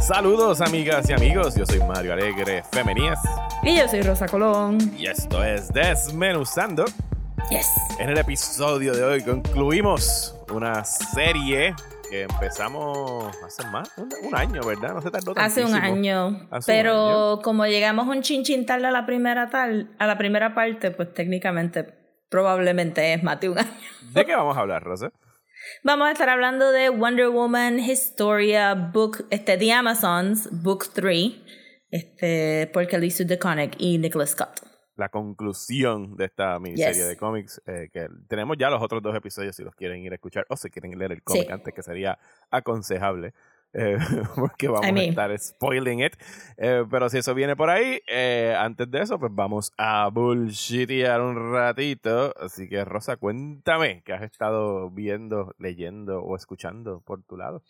Saludos amigas y amigos, yo soy Mario Alegre Femenías. Y yo soy Rosa Colón. Y esto es Desmenuzando. Yes. En el episodio de hoy concluimos una serie que empezamos hace más, un, un año, ¿verdad? No se tardó Hace un año. Hace un pero año. como llegamos un chinchín tarde a la primera tal, a la primera parte, pues técnicamente probablemente es más de un año. ¿De qué vamos a hablar, Rosa? Vamos a estar hablando de Wonder Woman Historia Book, este, The Amazons, Book 3, este, por Sue DeConnick y Nicholas Scott. La conclusión de esta miniserie Yes. de cómics, eh, que tenemos ya los otros dos episodios si los quieren ir a escuchar o si quieren leer el cómic Sí. antes, que sería aconsejable. Eh, porque vamos a estar spoiling it. Eh, pero si eso viene por ahí, eh, antes de eso, pues vamos a bullshitear un ratito. Así que, Rosa, cuéntame qué has estado viendo, leyendo o escuchando por tu lado.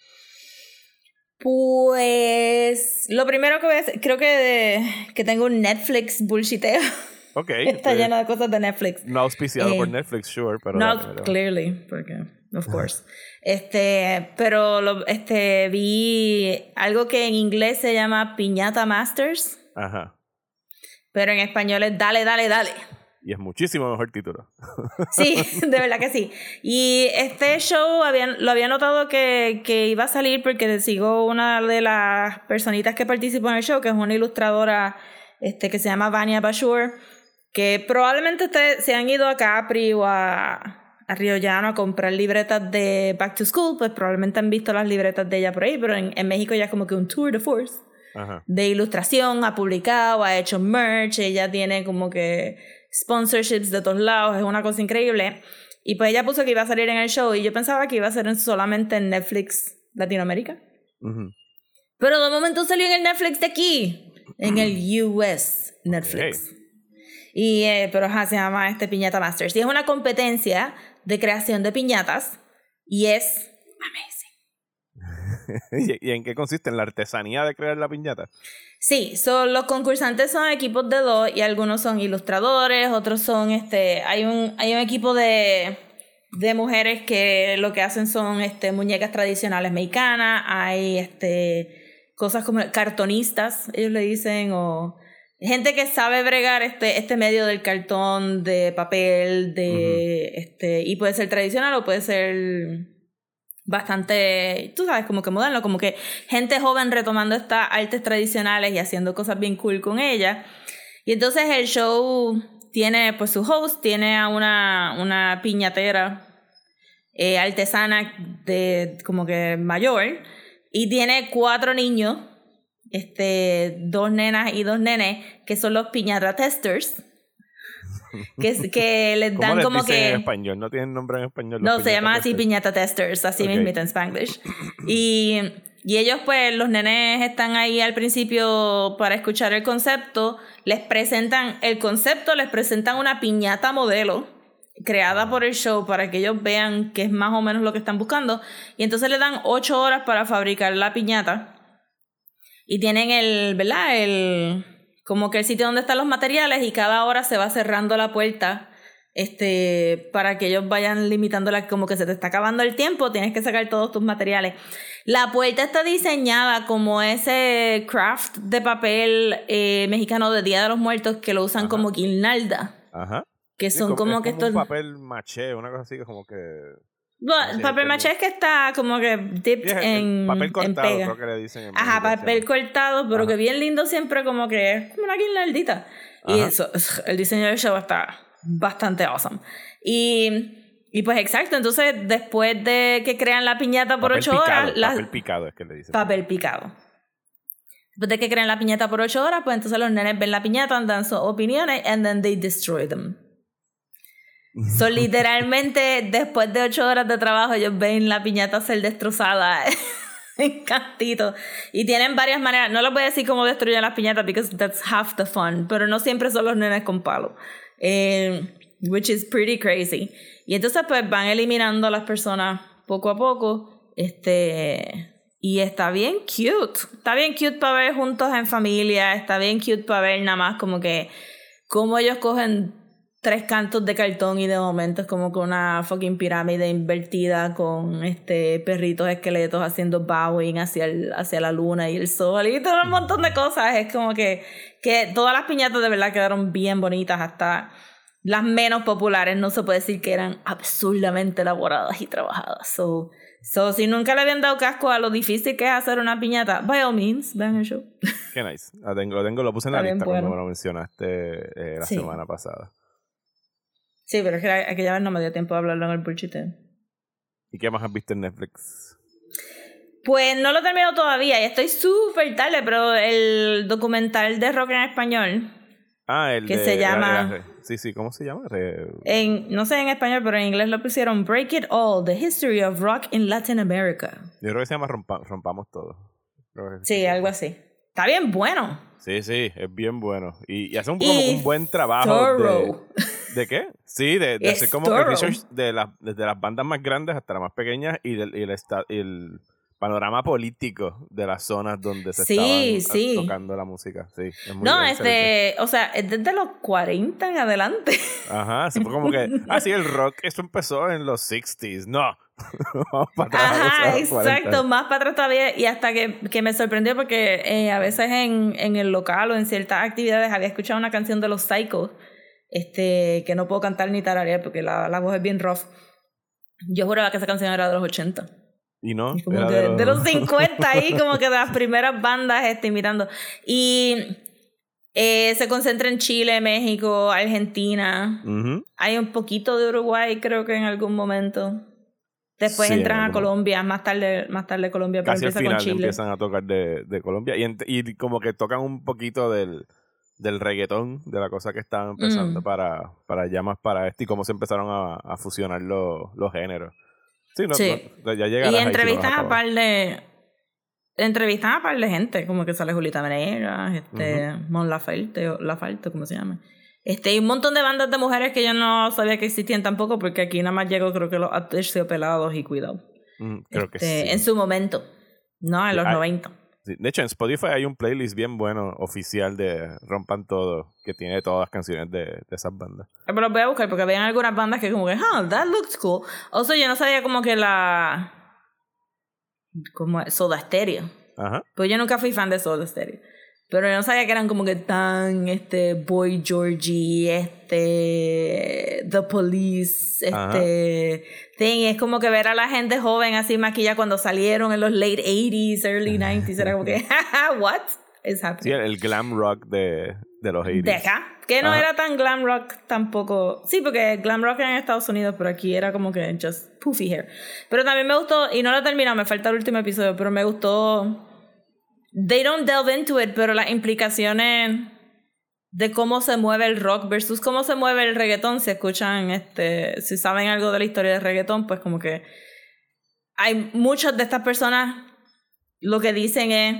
Pues lo primero que voy a hacer, creo que, que tengo un Netflix bullshiteo. Ok. Está eh, lleno de cosas de Netflix. No auspiciado Eh, por Netflix, sure, pero. No, dale, dale. clearly, porque, of course. Este, pero lo, este, vi algo que en inglés se llama Piñata Masters, Ajá. pero en español es Dale, Dale, Dale. Y es muchísimo mejor título. Sí, de verdad que sí. Y este show había, lo había notado que, que iba a salir porque sigo una de las personitas que participó en el show, que es una ilustradora este, que se llama Vania Bashur, que probablemente ustedes se han ido a Capri o a, a Río Llano a comprar libretas de Back to School, pues probablemente han visto las libretas de ella por ahí, pero en, en México ya es como que un tour de force Ajá. de ilustración, ha publicado, ha hecho merch, ella tiene como que sponsorships de todos lados, es una cosa increíble. Y pues ella puso que iba a salir en el show y yo pensaba que iba a ser en- solamente en Netflix Latinoamérica. Ujú. Pero de momento salió en el Netflix de aquí, en el US Netflix. Y, eh, pero ajá, se llama este Piñata Masters. Y es una competencia de creación de piñatas y es amazing. ¿Y, y en qué consiste? ¿En la artesanía de crear la piñata? Sí, son los concursantes son equipos de dos y algunos son ilustradores, otros son este, hay un, hay un equipo de, de mujeres que lo que hacen son este muñecas tradicionales mexicanas, hay este cosas como cartonistas, ellos le dicen, o gente que sabe bregar este, este medio del cartón, de papel, de este, y puede ser tradicional o puede ser bastante, tú sabes, como que moderno, como que gente joven retomando estas artes tradicionales y haciendo cosas bien cool con ellas. Y entonces el show tiene pues su host, tiene a una, una piñatera eh, artesana de como que mayor y tiene cuatro niños, este, dos nenas y dos nenes, que son los piñata testers. Que, es- que les ¿Cómo dan les como dicen que... en español? ¿No tienen nombre en español? No, se llaman así piñata testers, así Ok. mismito en Spanglish. Y, y ellos, pues, los nenes están ahí al principio para escuchar el concepto, les presentan el concepto, les presentan una piñata modelo creada por el show para que ellos vean que es más o menos lo que están buscando. Y entonces le dan ocho horas para fabricar la piñata. Y tienen el, ¿verdad? El, como que el sitio donde están los materiales y cada hora se va cerrando la puerta este, para que ellos vayan limitándola, como que se te está acabando el tiempo, tienes que sacar todos tus materiales. La puerta está diseñada como ese craft de papel eh, mexicano de Día de los Muertos que lo usan Ajá. como guirnalda, Ajá. que Sí, son como, es que un estos... papel maché, una cosa así que como que... Bueno, papel maché es que está como que dipped es en, papel en cortado, pega. creo que le dicen. en Ajá, papel cortado, pero Ajá. que bien lindo siempre como que es como una guirnaldita. Y eso, el diseño del show está bastante awesome. Y, y pues exacto, entonces después de que crean la piñata por Papel ocho picado, horas, las- Papel picado es que le dicen. papel picado. Después de que crean la piñata por ocho horas, pues entonces los nenes ven la piñata, dan sus opiniones, and then they destroy them. So, literalmente, después de ocho horas de trabajo, ellos ven la piñata ser destrozada en cantitos. Y tienen varias maneras. No les voy a decir cómo destruyen las piñatas, because that's half the fun. Pero no siempre son los nenes con palo. Eh, which is pretty crazy. Y entonces, pues van eliminando a las personas poco a poco. Este. Y está bien cute. Está bien cute para ver juntos en familia. Está bien cute para ver nada más como que cómo ellos cogen tres cantos de cartón y de momento es como con una fucking pirámide invertida con este perritos esqueletos haciendo bowing hacia, el, hacia la luna y el sol y todo un montón de cosas. Es como que, que todas las piñatas de verdad quedaron bien bonitas hasta las menos populares no se puede decir que eran absurdamente elaboradas y trabajadas. So, so si nunca le habían dado casco a lo difícil que es hacer una piñata, by all means, vean el show. Qué nice. Lo tengo, lo tengo, lo puse en la lista cuando me lo mencionaste eh, la semana pasada. Sí, pero es que aquella vez no me dio tiempo de hablarlo en el bullshit. ¿Y qué más has visto en Netflix? Pues no lo he terminado todavía y estoy súper tarde, pero el documental de rock en español. Ah, el que se llama. sí, sí, ¿cómo se llama? En, no sé en español, pero en inglés lo pusieron Break It All: The History of Rock in Latin America. Yo creo que se llama Rompamos Todo. Sí, algo así. Está bien bueno. Sí, sí, es bien bueno. Y, hace un, un buen trabajo de, de, qué? Sí, de, hacer como research de las, desde las bandas más grandes hasta las más pequeñas y, del, y el, el, panorama político de las zonas donde se sí, estaban tocando la música. Sí, es muy no, este, o sea, es desde los 40 en adelante. Ajá, sí, fue como que, ah, sí, el rock, eso empezó en los 60s. No, Ajá, exacto, más para atrás todavía. Y hasta que, que me sorprendió porque eh, a veces en, en, el local o en ciertas actividades había escuchado una canción de los Psychos, este, que no puedo cantar ni tararear porque la, la voz es bien rough. Yo juraba que esa canción era de los 80. Y no. de, los... 50 ahí, como que de las primeras bandas este, imitando. Y eh, se concentra en Chile, México, Argentina. Hay un poquito de Uruguay, creo que en algún momento. Después entran a Colombia, más tarde, más tarde Colombia, pero empieza con Chile. empiezan a tocar de, de Colombia y, y, como que tocan un poquito del, del reggaetón, de la cosa que estaban empezando mm. para, para ya más para esto y cómo se empezaron a, a fusionar los, los géneros. Sí, no, ya llega Y entrevistan a par de entrevistan a par de gente, como que sale Julita Venegas, este, Mon Laferte, Laferte, ¿cómo se llama? Este, hay un montón de bandas de mujeres que yo no sabía que existían tampoco, porque aquí nada más llegó, creo que los pelados y cuidado. Mm, creo que este, sí. En su momento, ¿no? En los 90. De hecho, en Spotify hay un playlist bien bueno, oficial de Rompan Todo, que tiene todas las canciones de, de esas bandas. Eh, pero los voy a buscar porque había algunas bandas que como que, ah, that looks cool. O sea, yo no sabía como que la... como Soda Stereo. Ajá. Pues yo nunca fui fan de Soda Stereo. Pero yo no sabía que eran como que tan, este, Boy Georgie, este, The Police, este, thing. Es como que ver a la gente joven así maquilla cuando salieron en los late 80s, early 90s. Era como que, what is happening? Sí, el glam rock de, de los 80s. Deja. Que no era tan glam rock tampoco. Sí, porque glam rock era en Estados Unidos, pero aquí era como que just poofy hair. Pero también me gustó, y no lo he terminado, me falta el último episodio, pero me gustó they don't delve into it, pero las implicaciones de cómo se mueve el rock versus cómo se mueve el reggaetón, si escuchan, este, si saben algo de la historia del reggaetón, pues como que hay muchas de estas personas lo que dicen es,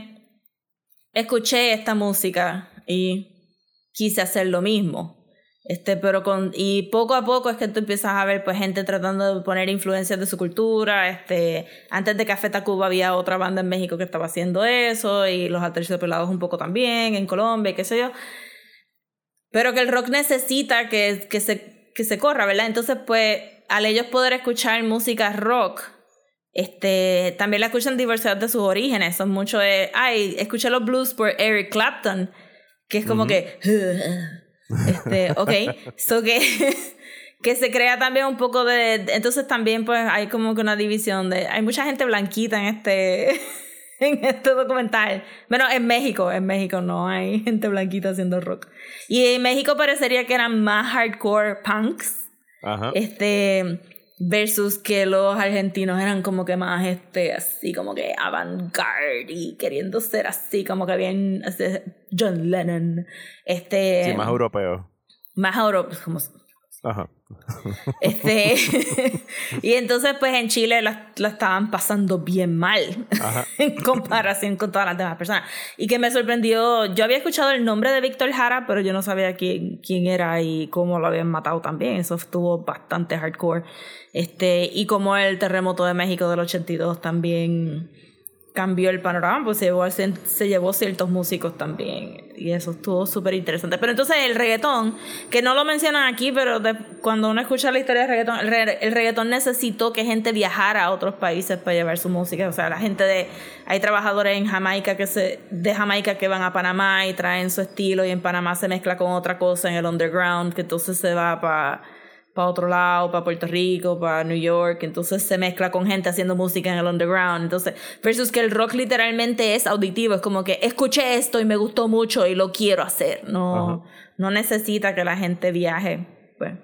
escuché esta música y quise hacer lo mismo. Este, pero con, y poco a poco es que tú empiezas a ver pues gente tratando de poner influencias de su cultura. Este, antes de Café Tacuba había otra banda en México que estaba haciendo eso, y los Pelados un poco también, en Colombia, qué sé yo. Pero que el rock necesita que, que, se, que se corra, ¿verdad? Entonces, pues, al ellos poder escuchar música rock, este, también la escuchan diversidad de sus orígenes. Son mucho de, ay, escuché los blues por Eric Clapton, que es como que... Este, ok, so que, que se crea también un poco de... Entonces también pues hay como que una división de... Hay mucha gente blanquita en este, en este documental. Bueno, en México, en México no hay gente blanquita haciendo rock. Y en México parecería que eran más hardcore punks. Ajá. Este versus que los argentinos eran como que más este así como que avant-garde y queriendo ser así como que bien John Lennon este sí más europeo más europeo como Ajá. Este, y entonces, pues en Chile la, la estaban pasando bien mal en comparación con todas las demás personas. Y que me sorprendió, yo había escuchado el nombre de Víctor Jara, pero yo no sabía quién, quién era y cómo lo habían matado también. Eso estuvo bastante hardcore. Este, y como el terremoto de México del 82 también cambió el panorama, pues se llevó, se llevó ciertos músicos también. Y eso estuvo súper interesante. Pero entonces el reggaetón, que no lo mencionan aquí, pero cuando uno escucha la historia del reggaetón, el, reggaetón necesitó que gente viajara a otros países para llevar su música. O sea, la gente de. Hay trabajadores en Jamaica que se, de Jamaica que van a Panamá y traen su estilo, y en Panamá se mezcla con otra cosa en el underground, que entonces se va para para otro lado, para Puerto Rico, para New York, entonces se mezcla con gente haciendo música en el underground, entonces, versus que el rock literalmente es auditivo, es como que escuché esto y me gustó mucho y lo quiero hacer, no, no necesita que la gente viaje. Pues.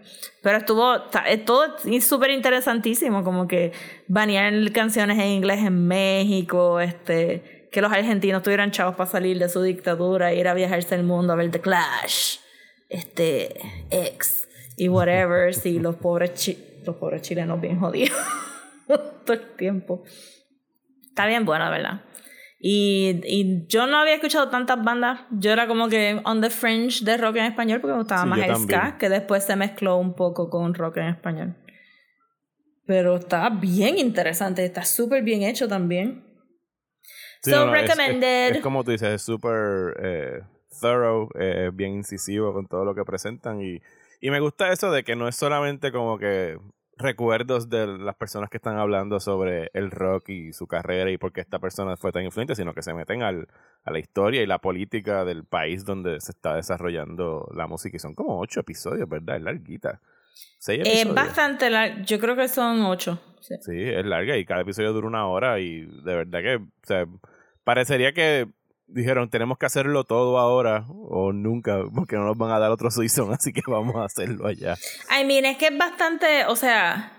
Pero estuvo todo súper interesantísimo, como que banear canciones en inglés en México, este, que los argentinos tuvieran chavos para salir de su dictadura, ir a viajarse el mundo a ver The Clash, este, ex y whatever, si los pobres, los pobres chilenos bien jodidos todo el tiempo. Está bien bueno, ¿verdad? Y, y, yo no había escuchado tantas bandas. Yo era como que on the fringe de rock en español porque me gustaba más el ska, que después se mezcló un poco con rock en español. Pero está bien interesante, está súper bien hecho también. so recommended. Es, como tú dices, es súper eh, thorough, eh, bien incisivo con todo lo que presentan y y me gusta eso de que no es solamente como que recuerdos de las personas que están hablando sobre el rock y su carrera y por qué esta persona fue tan influyente, sino que se meten al, a la historia y la política del país donde se está desarrollando la música. Y son como ocho episodios, ¿verdad? Es larguita. Es bastante larga. Yo creo que son ocho. Sí. sí. es larga y cada episodio dura una hora y de verdad que o sea, parecería que dijeron, tenemos que hacerlo todo ahora o nunca, porque no nos van a dar otro season, así que vamos a hacerlo allá. I mean, es que es bastante, o sea,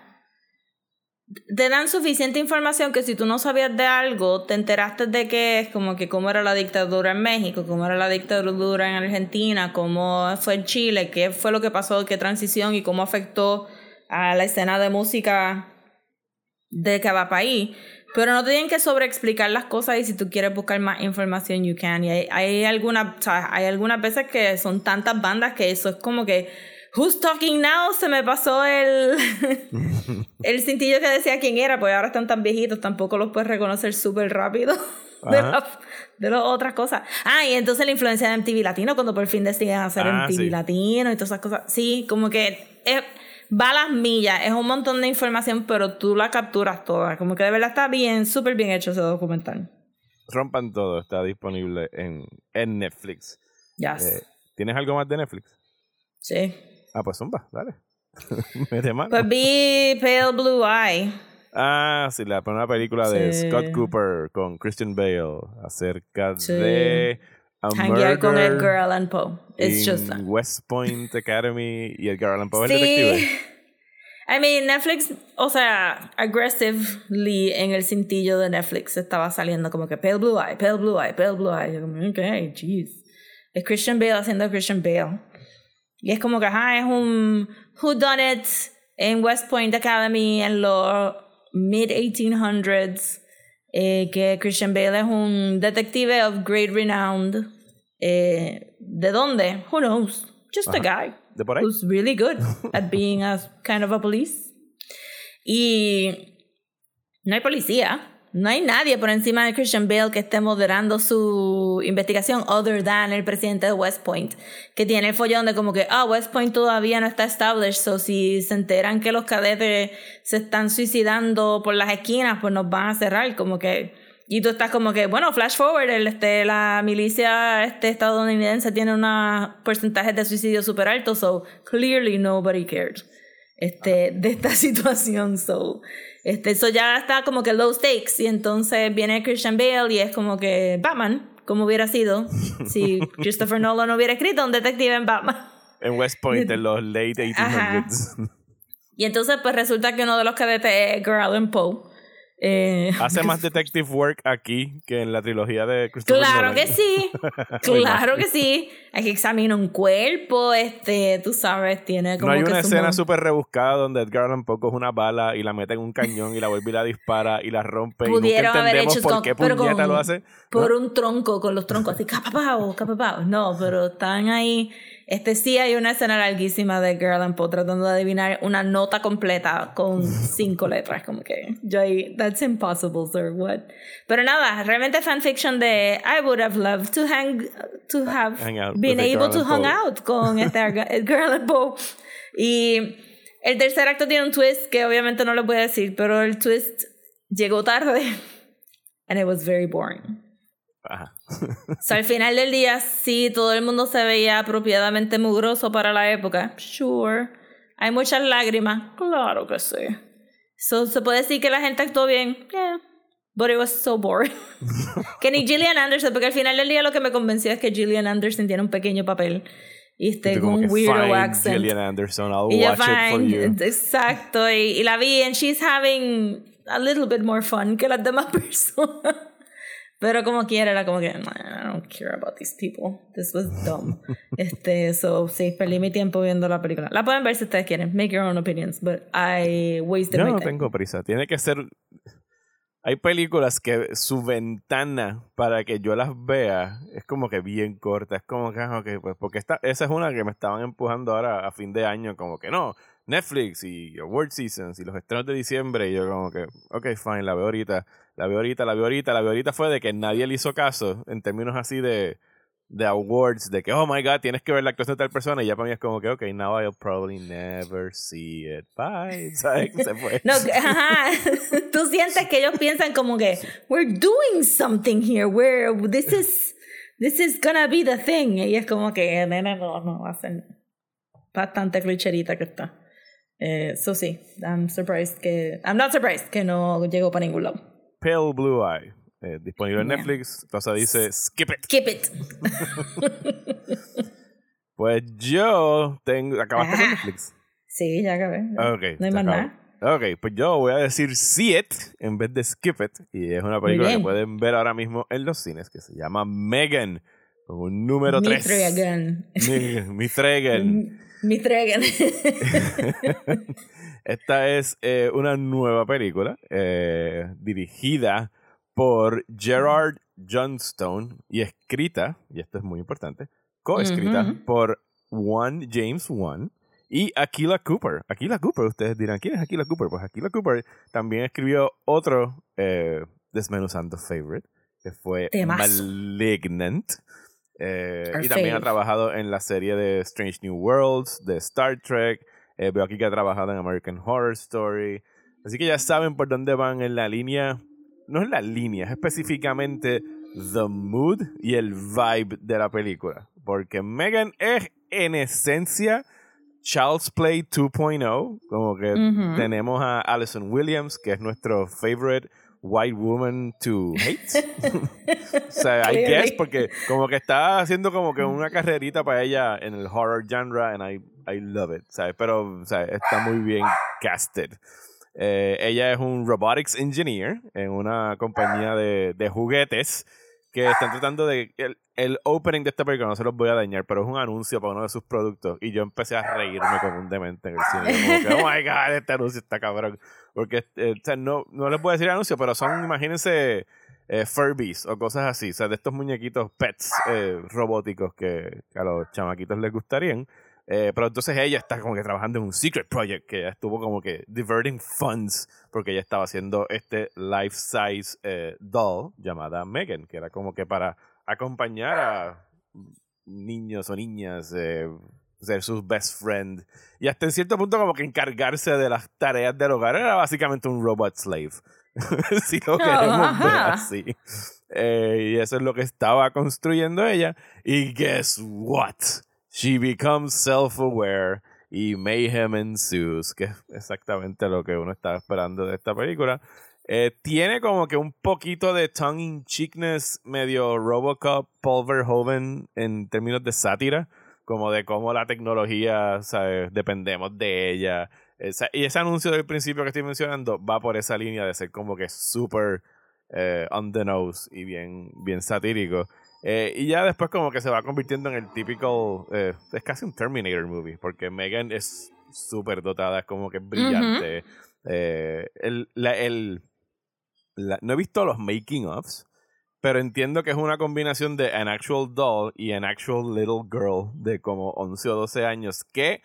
te dan suficiente información que si tú no sabías de algo, te enteraste de que es como que cómo era la dictadura en México, cómo era la dictadura en Argentina, cómo fue en Chile, qué fue lo que pasó, qué transición y cómo afectó a la escena de música de cada país pero no te tienen que sobreexplicar las cosas y si tú quieres buscar más información, you can. Y hay, hay, alguna, hay algunas veces que son tantas bandas que eso es como que, Who's Talking Now? Se me pasó el, el cintillo que decía quién era, pues ahora están tan viejitos, tampoco los puedes reconocer súper rápido. De, de las otras cosas. Ah, y entonces la influencia de MTV Latino, cuando por fin deciden hacer ah, MTV Latino y todas esas cosas. Sí, como que es, va a las millas, es un montón de información, pero tú la capturas toda. Como que de verdad está bien, súper bien hecho ese documental. Rompan todo, está disponible en, en Netflix. Yes. Eh, ¿Tienes algo más de Netflix? Sí. Ah, pues zumba, dale. Pues vi Pale Blue Eye. Ah, sí, la primera película de Scott Cooper con Christian Bale acerca de Hanguear con Edgar Allan Poe. It's just West Point Academy y Edgar Allan Poe sí. el detective. I mean, Netflix, o sea, aggressively en el cintillo de Netflix estaba saliendo como que Pale Blue Eye, Pale Blue Eye, Pale Blue Eye. Yo como, ok, jeez. Es Christian Bale haciendo Christian Bale. Y es como que, ajá, es un Who Done It en West Point Academy en los mid 1800s eh, que Christian Bale es un detective of great renown. Eh, ¿De dónde? Who knows? Just a guy ¿De por ahí? who's really good at being a kind of a police. Y no hay policía. No hay nadie por encima de Christian Bale que esté moderando su investigación, other than el presidente de West Point, que tiene el follón de como que, ah, West Point todavía no está established, so si se enteran que los cadetes se están suicidando por las esquinas, pues nos van a cerrar, como que, y tú estás como que, bueno, flash forward, el, este, la milicia este, estadounidense tiene un porcentaje de suicidio súper alto, so clearly nobody cared este, de esta situación, so este, eso ya está como que low stakes y entonces viene Christian Bale y es como que Batman, como hubiera sido si Christopher Nolan hubiera escrito un detective en Batman. En West Point en los late 1800s. Y entonces pues resulta que uno de los cadetes es Edgar Poe. Eh, Hace más detective work aquí que en la trilogía de Christopher Claro que sí, claro que sí. Hay que examinar un cuerpo, este, tú sabes, tiene como. No hay una escena súper rebuscada donde Edgar Allan Poe coge una bala y la mete en un cañón y la vuelve y la dispara y la rompe. Pudieron y nunca entendemos haber hecho por qué puñeta lo hace. Por un tronco, con los troncos así, capapao, capapao. No, pero están ahí Este sí hay una escena larguísima de Girl and Poe tratando de adivinar una nota completa con cinco letras, como que yo ahí, that's impossible, sir, what? Pero nada, realmente fanfiction de I would have loved to hang, to have been able to hang out con este Girl and Poe. Y el tercer acto tiene un twist que obviamente no lo voy a decir, pero el twist llegó tarde and it was very boring. So, al final del día, sí, todo el mundo se veía apropiadamente mugroso para la época. Sure. Hay muchas lágrimas. Claro que sí. So, ¿Se puede decir que la gente actuó bien? Yeah. But it was so boring. que ni Gillian Anderson, porque al final del día lo que me convenció es que Gillian Anderson tiene un pequeño papel. Y este con un weirdo accent. Gillian Anderson, I'll watch it for you. Exacto. Y, y la vi, and she's having a little bit more fun que las demás personas. Pero como quiera, era como que, I don't care about these people. This was dumb. este, so, sí, perdí mi tiempo viendo la película. La pueden ver si ustedes quieren. Make your own opinions, but I wasted Yo my no time. tengo prisa. Tiene que ser... Hay películas que su ventana para que yo las vea es como que bien corta. Es como que, okay, pues, porque esta, esa es una que me estaban empujando ahora a fin de año, como que no, Netflix y Award Seasons y los estrenos de diciembre. Y yo, como que, ok, fine, la veo ahorita la veo ahorita, la veo ahorita, la veo ahorita fue de que nadie le hizo caso en términos así de, de awards, de que, oh my god, tienes que ver la actuación de tal persona. Y ya para mí es como que, ok, now I'll probably never see it. Bye. ¿Sabes? Se fue. No, ajá. Tú sientes que ellos piensan como que, we're doing something here, where this is, this is gonna be the thing. Y es como que, nena, no, no, hacen bastante clicherita que está. Eso eh, sí, I'm surprised que, I'm not surprised que no llegó para ningún lado. Pale Blue Eye. Eh, disponible en Netflix. Rosa dice skip it. Skip it. pues yo tengo. ¿Acabaste con Netflix? Sí, ya acabé. Okay, no hay más nada. Ok, pues yo voy a decir See It en vez de Skip It. Y es una película que pueden ver ahora mismo en los cines que se llama Megan. Con un número 3. Mi, mi Tregan. Mi Tregan. Esta es eh, una nueva película eh, dirigida por Gerard Johnstone y escrita, y esto es muy importante, coescrita por One James One y Aquila Cooper. Aquila Cooper, ustedes dirán, ¿quién es Aquila Cooper? Pues Aquila Cooper también escribió otro eh, Desmenuzando Favorite, que fue Malignant. y también ha trabajado en la serie de Strange New Worlds, de Star Trek, eh, veo aquí que ha trabajado en American Horror Story. Así que ya saben por dónde van en la línea. No es la línea, es específicamente the mood y el vibe de la película. Porque Megan es en esencia Child's Play 2.0. Como que tenemos a Alison Williams, que es nuestro favorite white woman to hate. o sea, I guess, porque como que está haciendo como que una carrerita para ella en el horror genre, and I, I love it, ¿sabes? Pero, está muy bien casted. Eh, ella es un robotics engineer en una compañía de, de juguetes que están tratando de... El, el, opening de esta película no se los voy a dañar, pero es un anuncio para uno de sus productos y yo empecé a reírme como un demente en el cine. Como que, oh my god, este anuncio está cabrón. Porque eh, o sea, no, no les puedo decir anuncio, pero son, imagínense, eh, Furbies o cosas así. O sea, de estos muñequitos pets eh, robóticos que, a los chamaquitos les gustarían. Pero entonces ella está como que trabajando en un secret project que estuvo como que diverting funds porque ella estaba haciendo este life size doll llamada Megan, que era como que para acompañar a niños o niñas ser sus best friend. Y hasta en cierto punto como que encargarse de las tareas del hogar era básicamente un robot slave. si lo queremos ver así. Eh, y eso es lo que estaba construyendo ella. Y guess what? She becomes self-aware y mayhem ensues, que es exactamente lo que uno estaba esperando de esta película. Eh, tiene como que un poquito de tongue in cheekness medio Robocop, Paul Verhoeven en términos de sátira como de cómo la tecnología, ¿sabes? Dependemos de ella. y ese anuncio del principio que estoy mencionando va por esa línea de ser como que súper eh, on the nose y bien, bien satírico. Eh, y ya después como que se va convirtiendo en el típico, eh, es casi un Terminator movie, porque Megan es súper dotada, es como que brillante. el, el, no he visto los making ofs, pero entiendo que es una combinación de an actual doll y an actual little girl de como 11 o 12 años que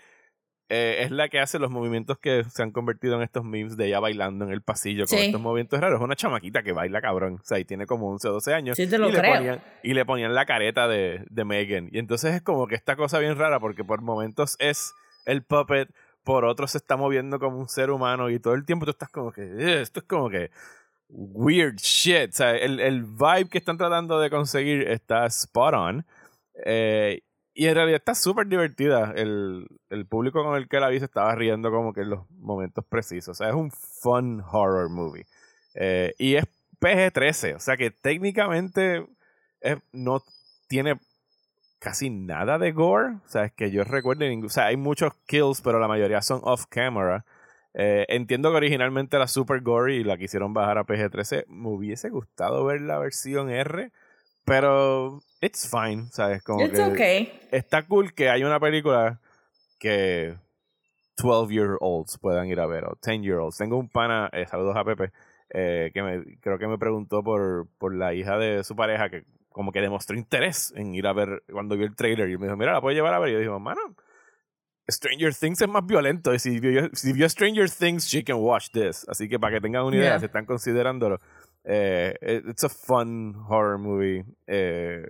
eh, es la que hace los movimientos que se han convertido en estos memes de ella bailando en el pasillo con estos movimientos raros. Es una chamaquita que baila cabrón. O sea, y tiene como 11 o 12 años. Sí, te lo y, creo. Le ponían, y le ponían la careta de, de Megan. Y entonces es como que esta cosa bien rara porque por momentos es el puppet, por otros se está moviendo como un ser humano y todo el tiempo tú estás como que, esto es como que weird shit. O sea, el, el vibe que están tratando de conseguir está spot on. Eh, y en realidad está súper divertida. El, el, público con el que la vi se estaba riendo como que en los momentos precisos. O sea, es un fun horror movie. Eh, y es PG-13. O sea que técnicamente no tiene casi nada de gore. O sea, es que yo recuerdo. O sea, hay muchos kills, pero la mayoría son off-camera. Eh, entiendo que originalmente era super gory y la quisieron bajar a PG-13. Me hubiese gustado ver la versión R. Pero it's fine, ¿sabes? Como it's que okay. Está cool que hay una película que 12 year olds puedan ir a ver, o 10 year olds. Tengo un pana, eh, saludos a Pepe, eh, que me, creo que me preguntó por, por la hija de su pareja que como que demostró interés en ir a ver cuando vio el trailer y me dijo, mira, la puedo llevar a ver. Y yo dije, mano, Stranger Things es más violento. Y si vio, si vio Stranger Things, she can watch this. Así que para que tengan una idea, Yeah. si están considerándolo, eh, it's a fun horror movie eh,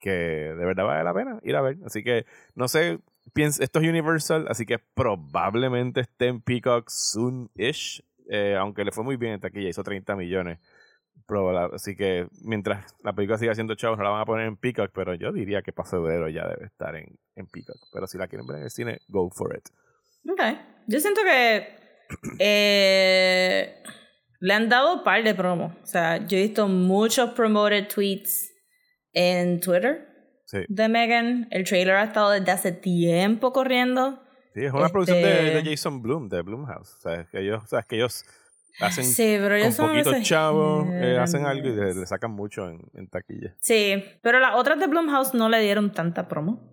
que de verdad vale la pena ir a ver. Así que, no sé, piensa, esto es Universal, así que probablemente esté en Peacock soon-ish. eh, aunque le fue muy bien en taquilla, hizo 30 millones. Así que mientras la película siga siendo chavos, no la van a poner en Peacock, pero yo diría que para febrero ya debe estar en, en Peacock. Pero si la quieren ver en el cine, go for it. Ok. Yo siento que eh, le han dado un par de promos. O sea, yo he visto muchos promoted tweets en Twitter Sí, de Megan. El trailer ha estado desde hace tiempo corriendo. sí es una producción de, Este- de Jason Bloom, de Bloomhouse. O sea, que ellos, o sea, que ellos hacen Sí, pero con ellos son poquitos esos chavos, eh, hacen algo y le, le sacan mucho en, en taquilla. Sí, pero las otras de Blumhouse no le dieron tanta promo.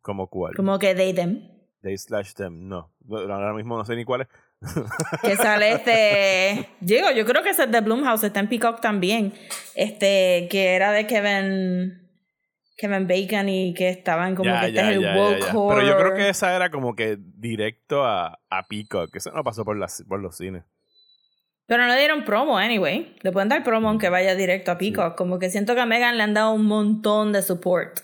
¿Como cuál? Como que They Them. They slash them, no. Ahora mismo no sé ni cuál es. Que sale este. Digo, yo creo que ese es de Blumhouse, está en Peacock también. Este, que era de Kevin. Kevin Bacon y que estaban como que este es el woke horror. Pero yo creo que esa era como que directo a, a Peacock. Eso no pasó por, las, por los cines. Pero no le dieron promo, anyway. Le pueden dar promo aunque vaya directo a Peacock. Como que siento que a Megan le han dado un montón de support.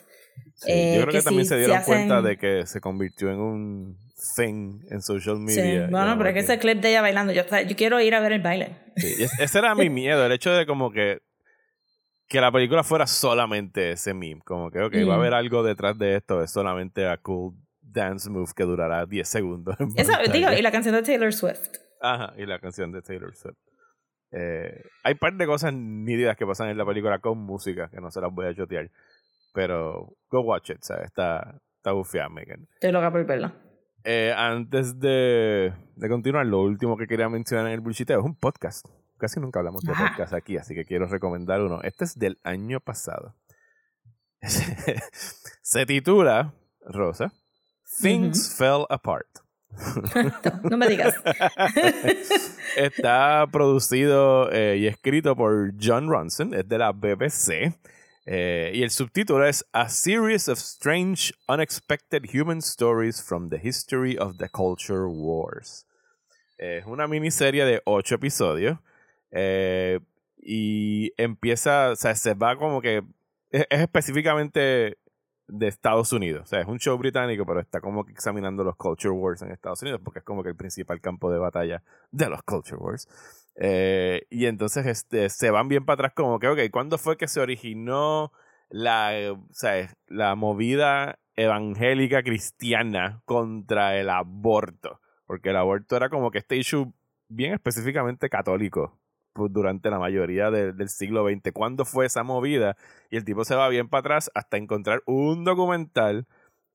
Sí, Eh, yo creo que, que también si- se si dieron hacen- cuenta de que se convirtió en un thing en social Sí, media. bueno, como pero es que ese clip de ella bailando, yo, yo quiero ir a ver el baile. Sí, ese era mi miedo, el hecho de como que que la película fuera solamente ese meme, como que, ok, va a Mm. haber algo detrás de esto, es solamente a cool dance move que durará 10 segundos. Esa, digo, y la canción de Taylor Swift. Ajá, y la canción de Taylor Swift. Eh, hay un par de cosas nítidas que pasan en la película con música, que no se las voy a chotear, pero go watch it, ¿sabes? Está, está bufiada, Megan. Estoy loca por verla. Eh, antes de, de continuar, lo último que quería mencionar en el bullshiteo es un podcast. Casi nunca hablamos de Ajá. podcast aquí, así que quiero recomendar uno. Este es del año pasado. Se titula, Rosa, Things Fell Apart. No me digas. Está producido eh, y escrito por John Ronson, es de la BBC. Eh, y el subtítulo es A Series of Strange, Unexpected Human Stories from the History of the Culture Wars. Es una miniserie de ocho episodios. eh, y empieza, o sea, se va como que. Es, es específicamente de Estados Unidos. O sea, es un show británico, pero está como que examinando los Culture Wars en Estados Unidos, porque es como que el principal campo de batalla de los Culture Wars. Eh, y entonces este, se van bien para atrás como que, ok, ¿cuándo fue que se originó la, eh, sea, la movida evangélica cristiana contra el aborto? Porque el aborto era como que este issue bien específicamente católico pues, durante la mayoría de- del siglo XX. ¿Cuándo fue esa movida? Y el tipo se va bien para atrás hasta encontrar un documental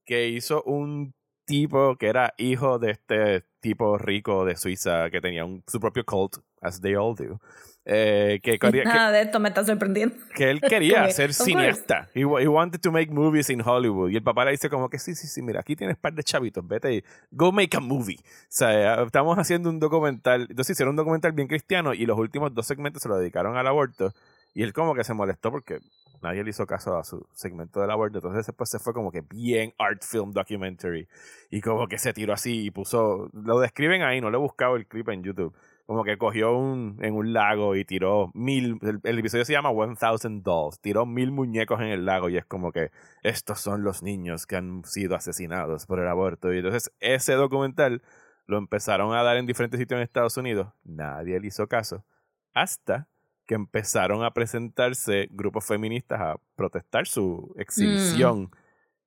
que hizo un tipo que era hijo de este tipo rico de Suiza que tenía un, su propio cult, as they all do. eh, que, quería- que, Nada de esto me está sorprendiendo. que él quería ser cineasta. He, he wanted to make movies in Hollywood. Y el papá le dice como que sí, sí, sí, mira, aquí tienes par de chavitos, vete y go make a movie. O sea, eh, estamos haciendo un documental. Entonces hicieron un documental bien cristiano y los últimos dos segmentos se lo dedicaron al aborto. Y él como que se molestó porque nadie le hizo caso a su segmento del aborto. Entonces después se fue como que bien art film documentary. Y como que se tiró así y puso... Lo describen ahí, no le he buscado el clip en YouTube. Como que cogió un, en un lago y tiró mil... El, episodio se llama One Thousand Dolls. Tiró mil muñecos en el lago y es como que estos son los niños que han sido asesinados por el aborto. Y entonces ese documental lo empezaron a dar en diferentes sitios en Estados Unidos. Nadie le hizo caso. Hasta que empezaron a presentarse grupos feministas a protestar su exhibición. Mm.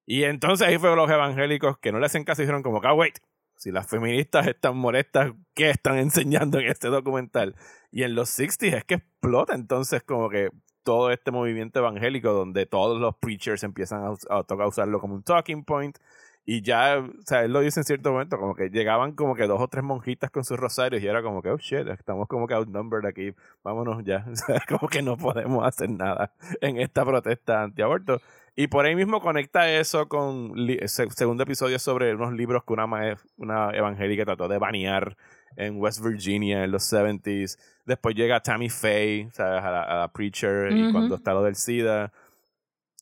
Y entonces ahí fueron los evangélicos que no le hacen caso y dijeron como ah, wait, si las feministas están molestas, ¿qué están enseñando en este documental? Y en los 60s es que explota entonces como que todo este movimiento evangélico donde todos los preachers empiezan a, a usarlo como un talking point y ya, o sea, él lo dice en cierto momento, como que llegaban como que dos o tres monjitas con sus rosarios y era como que, oh shit, estamos como que outnumbered aquí, vámonos ya. O sea, como que no podemos hacer nada en esta protesta antiaborto. Y por ahí mismo conecta eso con el segundo episodio sobre unos libros que una, una evangélica trató de banear en West Virginia en los 70s. Después llega Tammy Faye, ¿sabes? A la, preacher, y cuando está lo del SIDA.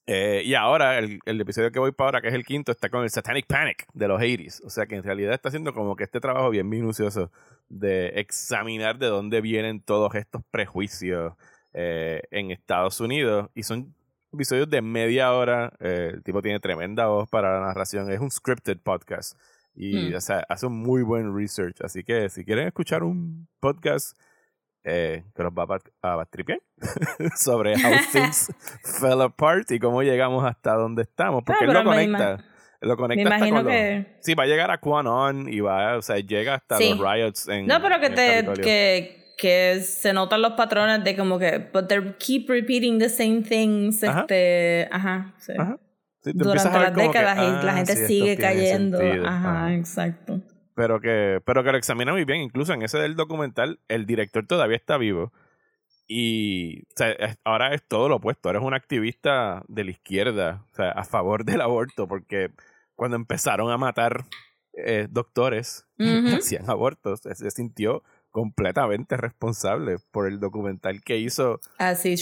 Eh, y ahora, el, el, episodio que voy para ahora, que es el quinto, está con el Satanic Panic de los 80s. O sea que en realidad está haciendo como que este trabajo bien minucioso de examinar de dónde vienen todos estos prejuicios eh, en Estados Unidos. Y son episodios de media hora. Eh, el tipo tiene tremenda voz para la narración. Es un scripted podcast. Y hmm. o sea, hace un muy buen research. Así que si quieren escuchar un podcast eh, que nos va a, a tripear sobre how things fell apart y cómo llegamos hasta donde estamos. Porque él lo conecta. Lo conecta hasta con que... Sí, va a llegar a QAnon y va, o sea, llega hasta los riots en. No, pero que te. Que, que se notan los patrones de como que. But they keep repeating the same things. Ajá. Este. Ajá. Sí. Ajá. Durante las décadas y la ah, gente sigue cayendo. Ajá, exacto pero que, pero que lo examina muy bien. Incluso en ese del documental, el director todavía está vivo. Y o sea, ahora es todo lo opuesto. Ahora es un activista de la izquierda, o sea, a favor del aborto, porque cuando empezaron a matar eh, doctores que hacían abortos, se, sintió completamente responsable por el documental que hizo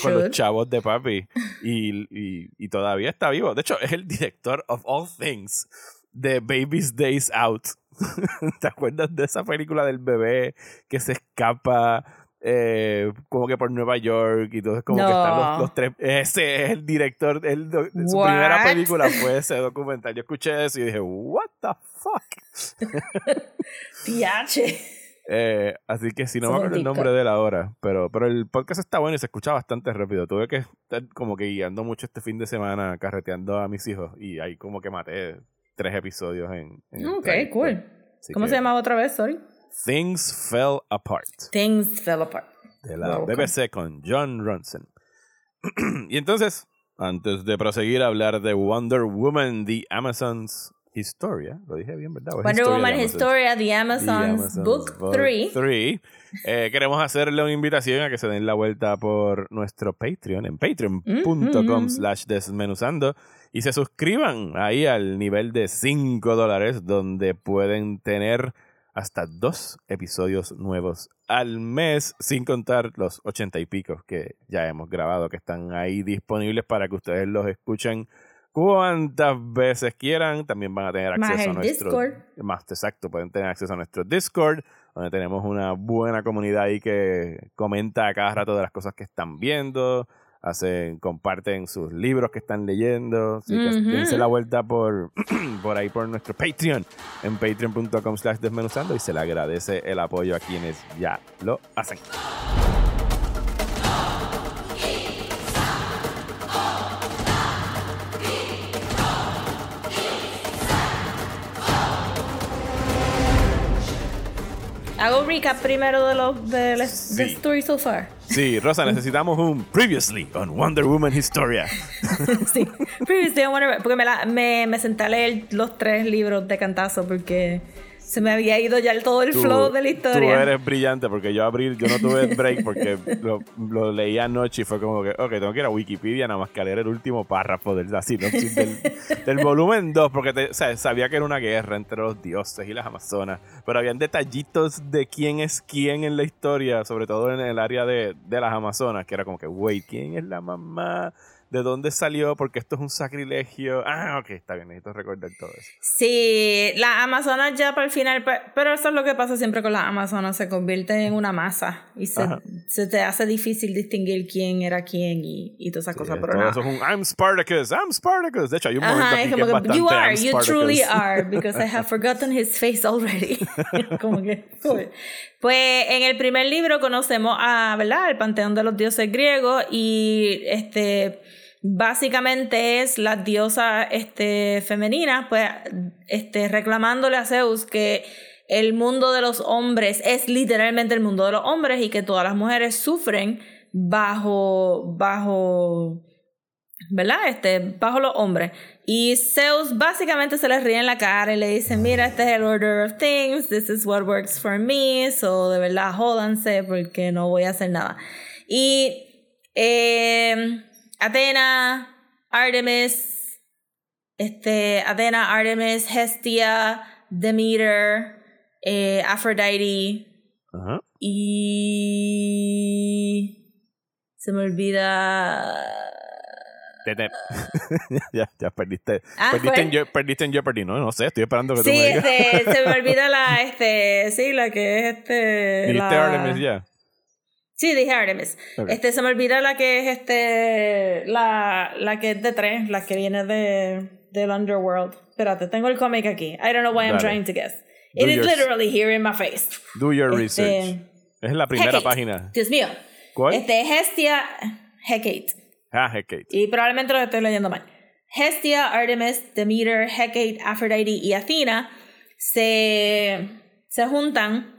con los chavos de papi. Y, y, y todavía está vivo. De hecho, es el director of all things de Baby's Days Out. ¿Te acuerdas de esa película del bebé que se escapa eh, como que por Nueva York y todo es como que están los, tres. Ese es el director el, su primera película fue ese documental. Yo escuché eso y dije what the fuck eh, así que si no me acuerdo el nombre de él ahora pero pero el podcast está bueno y se escucha bastante rápido tuve que estar como que guiando mucho este fin de semana carreteando a mis hijos y ahí como que maté tres episodios en. ok, cool. ¿Cómo se llamaba otra vez? Sorry. Things Fell Apart. Things Fell Apart. De la BBC con John Ronson. y entonces, antes de proseguir a hablar de Wonder Woman, The Amazons Historia, lo dije bien, ¿verdad? Wonder Woman Historia, The Amazons, Book 3. Eh, queremos hacerle una invitación a que se den la vuelta por nuestro Patreon en patreon.com slash desmenuzando y se suscriban ahí al nivel de 5 dólares donde pueden tener hasta dos episodios nuevos al mes, sin contar los ochenta y pico que ya hemos grabado, que están ahí disponibles para que ustedes los escuchen cuantas veces quieran. También van a tener acceso a nuestro Discord. Más exacto, pueden tener acceso a nuestro Discord, donde tenemos una buena comunidad ahí que comenta a cada rato de las cosas que están viendo hacen, comparten sus libros que están leyendo. Así que dense la vuelta por, por ahí por nuestro Patreon en patreon.com slash desmenuzando y se le agradece el apoyo a quienes ya lo hacen. Hago recap primero de los de la story so far. Sí, Rosa, necesitamos un Previously on Wonder Woman Historia. sí, Previously on Wonder Woman. Porque me, me, me senté a leer los tres libros de cantazo porque se me había ido ya todo el flow de la historia. Tú eres brillante porque yo abrí, yo no tuve break porque lo, lo, leí anoche y fue como que, ok, tengo que ir a Wikipedia nada más que leer el último párrafo del, así, del, del, volumen 2 porque sabía que era una guerra entre los dioses y las amazonas, pero habían detallitos de quién es quién en la historia, sobre todo en el área de, de las amazonas, que era como que, wait, ¿quién es la mamá? De dónde salió, porque esto es un sacrilegio. Ah, ok, está bien, necesito recordar todo eso. Sí, las Amazonas ya para el final, pero eso es lo que pasa siempre con las Amazonas, se convierte en una masa y se, se te hace difícil distinguir quién era quién y, y todas esas cosas. Pero todo eso es un I'm Spartacus, I'm Spartacus. De hecho, hay un momento Ajá, aquí es como que, You are, you truly are, because I have forgotten his face already. como que, Pues en el primer libro conocemos a, ¿verdad? El panteón de los dioses griegos y este básicamente es la diosa este, femenina, pues este, reclamándole a Zeus que el mundo de los hombres es literalmente el mundo de los hombres y que todas las mujeres sufren bajo, bajo, ¿verdad? Este, bajo los hombres. Y Zeus básicamente se les ríe en la cara y le dice, mira, este es el order of things, this is what works for me, so de verdad jódanse porque no voy a hacer nada. Y eh, Athena, Artemis, este, Athena, Artemis, Hestia, Demeter, eh, Aphrodite. Y. Se me olvida. ya, ya perdiste. Ah, perdiste, en, perdiste, en, Jeopardy, ¿no? No sé, estoy esperando que sí, tú me digas. Este, se me olvida la, este, sí, la que es este. ¿Dijiste la... Artemis ya? Sí, dije Artemis. Este, se me olvida la que es este, la, la que es de tres, la que viene de, del Underworld. Espérate, tengo el cómic aquí. I don't know why I'm trying to guess. It is literally here in my face. Do your este, research. Es la primera página. Dios mío. ¿Cuál? Este, Hestia, Hecate. Ah, Hecate. Y probablemente lo estoy leyendo mal. Hestia, Artemis, Demeter, Hecate, Aphrodite y Athena se, se juntan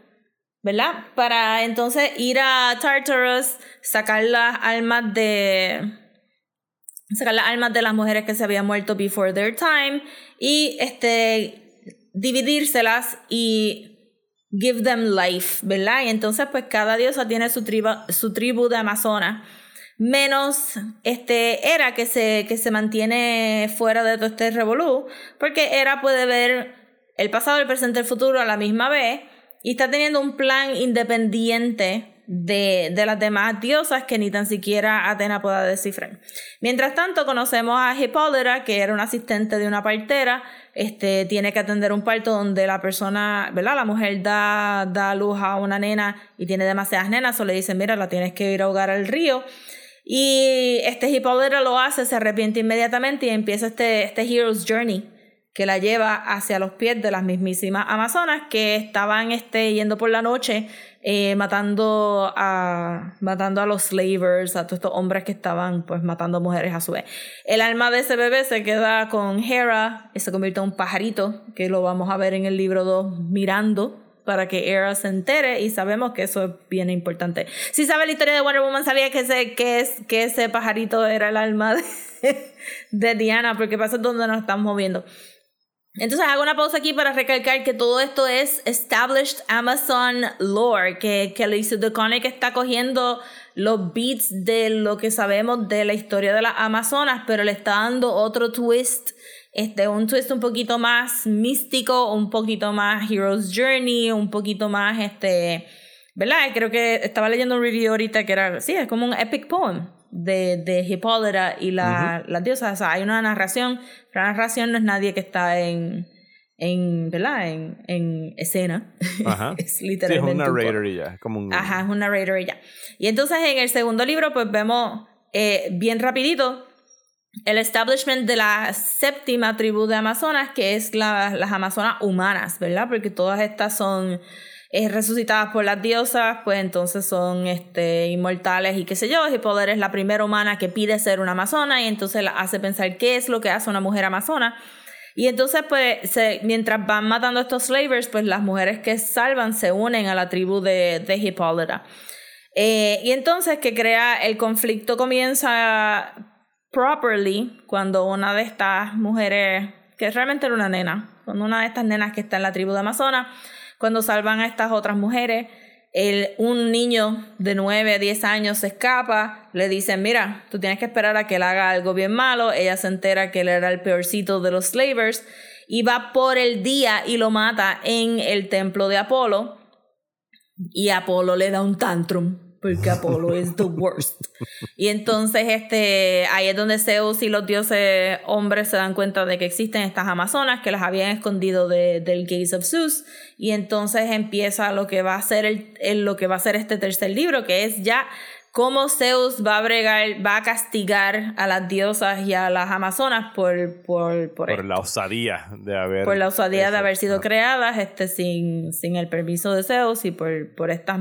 ¿verdad? Para entonces ir a Tartarus, sacar las almas de sacar las almas de las mujeres que se habían muerto before their time y este dividírselas y give them life, ¿verdad? Y entonces pues cada diosa tiene su tribu, su tribu de amazonas menos este era que se que se mantiene fuera de todo este revolú, porque era puede ver el pasado, el presente, el futuro a la misma vez y está teniendo un plan independiente de, de, las demás diosas que ni tan siquiera Atena pueda descifrar. Mientras tanto, conocemos a Hipólita, que era una asistente de una partera, este, tiene que atender un parto donde la persona, ¿verdad? La mujer da, da luz a una nena y tiene demasiadas nenas, o le dicen, mira, la tienes que ir a ahogar al río. Y este Hipólita lo hace, se arrepiente inmediatamente y empieza este, este Hero's Journey que la lleva hacia los pies de las mismísimas Amazonas que estaban este, yendo por la noche eh, matando, a, matando a los slavers, a todos estos hombres que estaban pues matando mujeres a su vez. El alma de ese bebé se queda con Hera y se convierte en un pajarito, que lo vamos a ver en el libro 2 mirando para que Hera se entere y sabemos que eso es bien importante. Si sabe la historia de Wonder Woman, sabía que ese, que es, que ese pajarito era el alma de, de Diana, porque pasa donde nos estamos moviendo. Entonces hago una pausa aquí para recalcar que todo esto es established Amazon lore, que, que Lacey que está cogiendo los beats de lo que sabemos de la historia de las Amazonas, pero le está dando otro twist, este, un twist un poquito más místico, un poquito más Hero's Journey, un poquito más, este, ¿verdad? Creo que estaba leyendo un review ahorita que era, sí, es como un epic poem de, de Hipólita y la, las diosas. O sea, hay una narración, la narración no es nadie que está en, en ¿verdad? En, en escena. Ajá. es literalmente. es un narrator y ya. Como un... Ajá, es un narrator y ya. Y entonces en el segundo libro, pues vemos eh, bien rapidito el establishment de la séptima tribu de Amazonas, que es la, las Amazonas humanas, ¿verdad? Porque todas estas son es resucitadas por las diosas, pues entonces son este, inmortales y qué sé yo. Y Poder es la primera humana que pide ser una amazona y entonces la hace pensar qué es lo que hace una mujer amazona. Y entonces, pues, se, mientras van matando estos slavers, pues las mujeres que salvan se unen a la tribu de, de Hipólita. Eh, y entonces que crea, el conflicto comienza properly cuando una de estas mujeres, que realmente era una nena, cuando una de estas nenas que está en la tribu de Amazonas, cuando salvan a estas otras mujeres, el, un niño de 9 a 10 años se escapa, le dicen, mira, tú tienes que esperar a que él haga algo bien malo, ella se entera que él era el peorcito de los slavers y va por el día y lo mata en el templo de Apolo. Y Apolo le da un tantrum porque Apolo es the worst. Y entonces este, ahí es donde Zeus y los dioses hombres se dan cuenta de que existen estas amazonas que las habían escondido de, del Gaze of Zeus. Y entonces empieza lo que va a ser el, lo que va a ser este tercer libro, que es ya cómo Zeus va a bregar, va a castigar a las diosas y a las amazonas por, por, por, la osadía de haber por la osadía de haber sido creadas este sin, sin el permiso de Zeus y por, por estas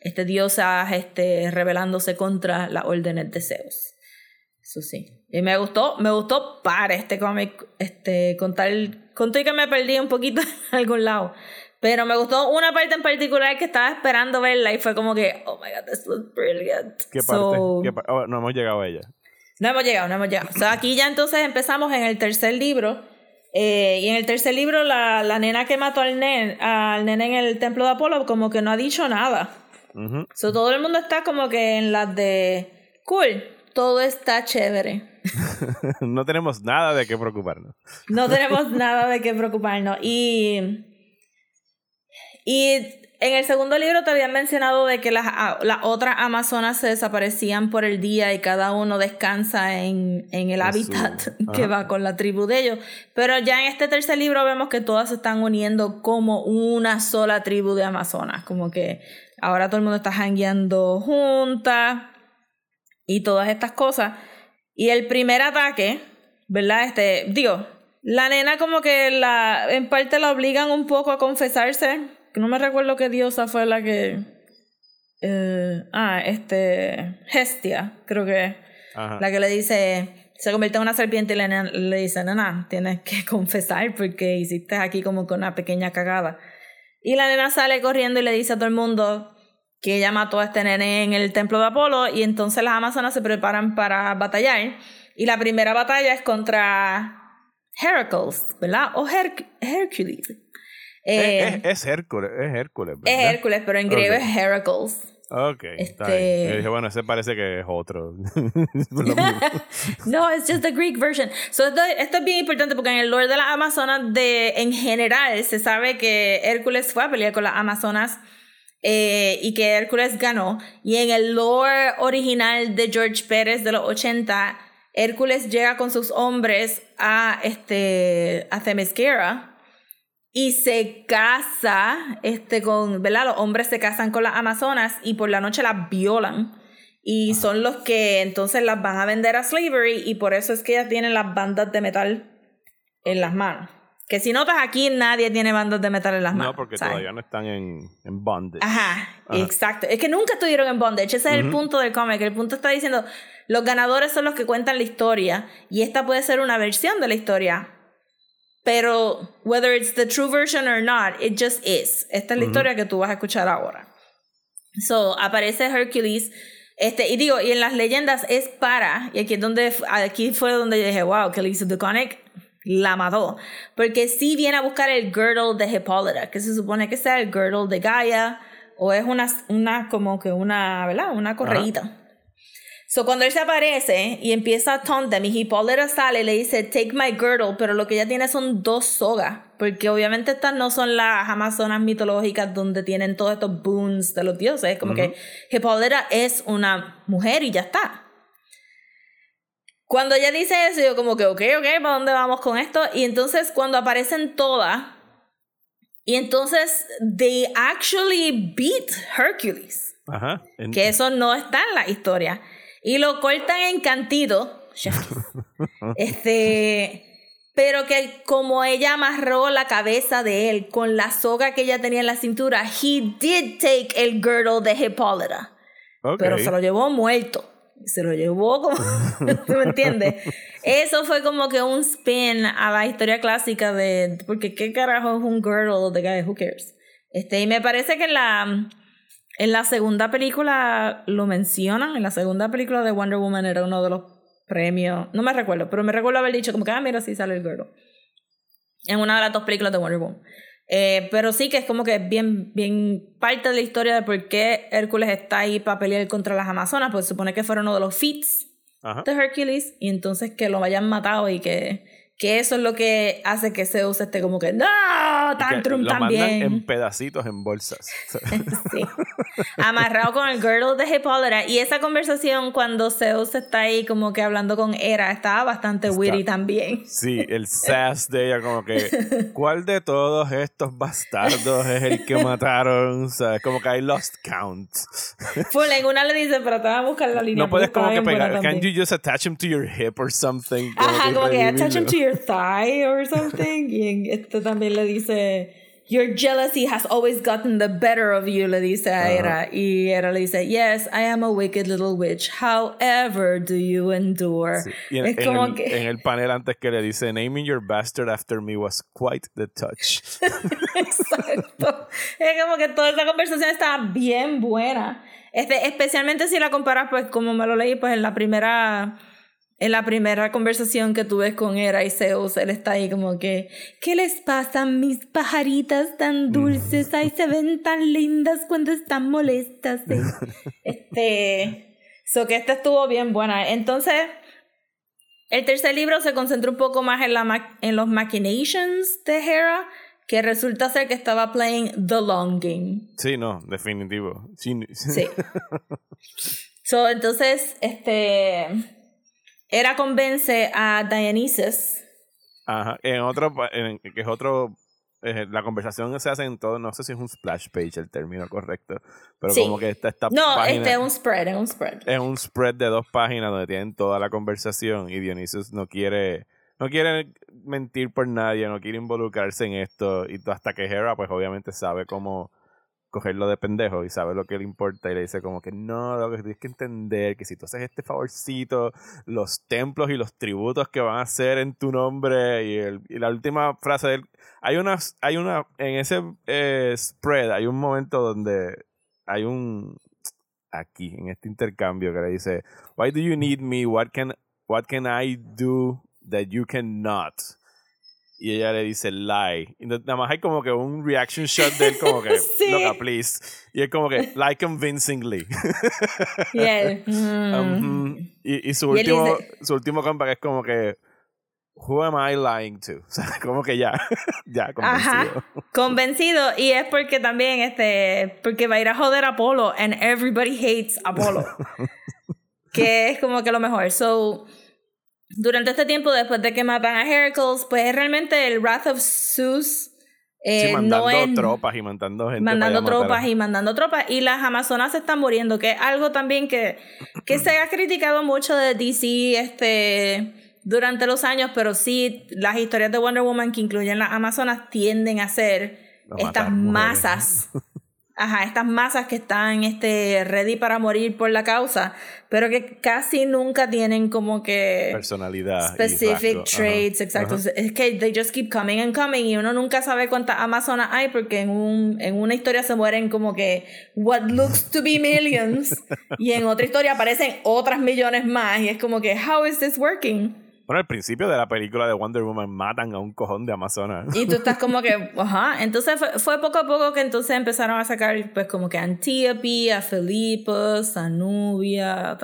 este, diosas este, rebelándose contra las órdenes de Zeus. Eso sí. Y me gustó, me gustó para este cómic, este, contar, conté que me perdí un poquito en algún lado. Pero me gustó una parte en particular que estaba esperando verla y fue como que, oh my god, this was brilliant. ¿Qué parte? Oh, no hemos llegado a ella. No hemos llegado, no hemos llegado. O sea, aquí ya entonces empezamos en el tercer libro. Eh, y en el tercer libro, la, la nena que mató al nene, al nene en el templo de Apolo, como que no ha dicho nada. So, todo el mundo está como que en las de cool, todo está chévere. no tenemos nada de qué preocuparnos. no tenemos nada de qué preocuparnos. Y y en el segundo libro te habían mencionado de que las, las otras amazonas se desaparecían por el día y cada uno descansa en, en el hábitat que va con la tribu de ellos. Pero ya en este tercer libro vemos que todas se están uniendo como una sola tribu de amazonas. Como que ahora todo el mundo está hangueando juntas y todas estas cosas. Y el primer ataque, ¿verdad? Este, digo, la nena como que la, en parte la obligan un poco a confesarse no me recuerdo qué diosa fue la que. Eh, ah, este. Hestia, creo que. La que le dice. Se convierte en una serpiente y le, le dice, nena, tienes que confesar porque hiciste aquí como con una pequeña cagada. Y la nena sale corriendo y le dice a todo el mundo que ella mató a este nene en el templo de Apolo y entonces las amazonas se preparan para batallar. Y la primera batalla es contra Heracles, ¿verdad? O Hercules. Eh, es, Hércules, es Hércules. Es Hércules, pero en griego es Heracles. Ok, este... dije, bueno, ese parece que es otro. no, es just the Greek version. So esto, esto, es bien importante porque en el lore de las Amazonas, de, en general, se sabe que Hércules fue a pelear con las Amazonas eh, y que Hércules ganó. Y en el lore original de George Pérez de los 80, Hércules llega con sus hombres a, este, a Themyscira y se casa este con, ¿verdad? Los hombres se casan con las amazonas y por la noche las violan y son los que entonces las van a vender a slavery y por eso es que ellas tienen las bandas de metal en las manos. Que si notas aquí nadie tiene bandas de metal en las manos. No, porque todavía no están en, en bondage. Ajá, exacto. Es que nunca estuvieron en bondage. Ese es el punto del cómic. El punto está diciendo, los ganadores son los que cuentan la historia y esta puede ser una versión de la historia pero, whether it's the true version or not, it just is. Esta es la historia que tú vas a escuchar ahora. So, aparece Hercules. Este, y digo, y en las leyendas es para, y aquí es donde, aquí fue donde yo dije, wow, que the Conic la mató. Porque sí viene a buscar el girdle de Hippolyta, que se supone que sea el girdle de Gaia, o es una, una como que una, ¿verdad? Una correíta. So, cuando él se aparece y empieza a taunt y Hippolyta sale y le dice, take my girdle, pero lo que ella tiene son dos sogas, porque obviamente estas no son las amazonas mitológicas donde tienen todos estos boons de los dioses, como que Hippolyta es una mujer y ya está. Cuando ella dice eso, yo como que, ok, ok, ¿para dónde vamos con esto? Y entonces cuando aparecen todas, y entonces they actually beat Hercules. Ajá. Que eso no está en la historia. Y lo cortan en cantido. este. Pero que como ella amarró la cabeza de él con la soga que ella tenía en la cintura, he did take el girdle de Hippolyta. Pero se lo llevó muerto. Se lo llevó como. ¿Tú me entiendes? Eso fue como que un spin a la historia clásica de. Porque qué carajo es un girdle de guy, who cares. Este, y me parece que la en la segunda película lo mencionan, en la segunda película de Wonder Woman era uno de los premios, no me recuerdo, pero me recuerdo haber dicho como que, ah, mira, sí sale el girl. en una de las dos películas de Wonder Woman. Eh, pero sí que es como que bien, bien parte de la historia de por qué Hércules está ahí para pelear contra las Amazonas, pues supone que fueron uno de los feats de Hércules y entonces que lo hayan matado y que que eso es lo que hace que Zeus esté como que ¡No! Tantrum lo también. en pedacitos en bolsas. sí. Amarrado con el girdle de Hipólita. Y esa conversación cuando Zeus está ahí como que hablando con Hera estaba bastante witty también. Sí, el sass de ella como que ¿cuál de todos estos bastardos es el que mataron? O sea, como que hay lost count. Full, en una le dice, pero te vas a buscar la línea. No puedes como que pegar. Can you just attach him to your hip or something? Ajá, como que attach him to your thigh or something. y en esto también le dice, Your jealousy has always gotten the better of you, le dice a Era. Y Era le dice, Yes, I am a wicked little witch. However do you endure. en, es como el, que... en el panel antes que le dice, Naming your bastard after me was quite the touch. Exacto. Es como que toda esa conversación está bien buena. Este, especialmente si la comparas, pues, como me lo leí, pues en la primera en la primera conversación que tuve con Hera y Zeus, él está ahí como que, ¿qué les pasa mis pajaritas tan dulces? Ay, se ven tan lindas cuando están molestas. ¿eh? este, so que esta estuvo bien buena. Entonces, el tercer libro se concentra un poco más en, la en los machinations de Hera, que resulta ser que estaba playing The Long Game. Sí, no, definitivo. Sí. sí. so, entonces, este era convence a Dionysus. Ajá, en otro, que es otro, eh, la conversación se hace en todo, no sé si es un splash page el término correcto, pero como que esta, esta No, este es un spread, es un spread. Es un spread de dos páginas donde tienen toda la conversación y Dionysus no quiere, no quiere mentir por nadie, no quiere involucrarse en esto y hasta que Hera pues obviamente sabe cómo cogerlo de pendejo y sabe lo que le importa y le dice como que no, lo que tienes que entender que si tú haces este favorcito, los templos y los tributos que van a hacer en tu nombre y, el, y la última frase de él, hay una, hay una, en ese eh, spread hay un momento donde hay un, aquí, en este intercambio que le dice, why do you need me, what can, what can I do that you cannot? Y ella le dice lie. Y nada más hay como que un reaction shot de él como que, sí. loca, please. Y es como que, lie convincingly. Yeah. Um, y, y, su, último, su último comeback es como que, who am I lying to? O sea, como que ya, ya, convencido. Ajá, convencido. Y es porque también, este, porque va a ir a joder a Apolo and everybody hates Apolo. que es como que lo mejor. So, durante este tiempo, después de que matan a Heracles, pues realmente el Wrath of Zeus. Eh, mandando tropas y mandando gente. Mandando tropas y mandando tropas. Y las Amazonas se están muriendo, que es algo también que, que se ha criticado mucho de DC este, durante los años, pero sí, las historias de Wonder Woman que incluyen las Amazonas tienden a ser estas masas ajá, estas masas que están este, ready para morir por la causa, pero que casi nunca tienen como que... Personalidad. Specific traits, exacto. Es que they just keep coming and coming y uno nunca sabe cuántas Amazonas hay porque en, un, en una historia se mueren como que what looks to be millions y en otra historia aparecen otras millones más y es como que how is this working? Bueno, al principio de la película de Wonder Woman matan a un cojón de Amazonas. Y tú estás como que, ajá. Entonces fue, poco a poco que entonces empezaron a sacar, pues, como que Antiope, a Filipos, a Nubia.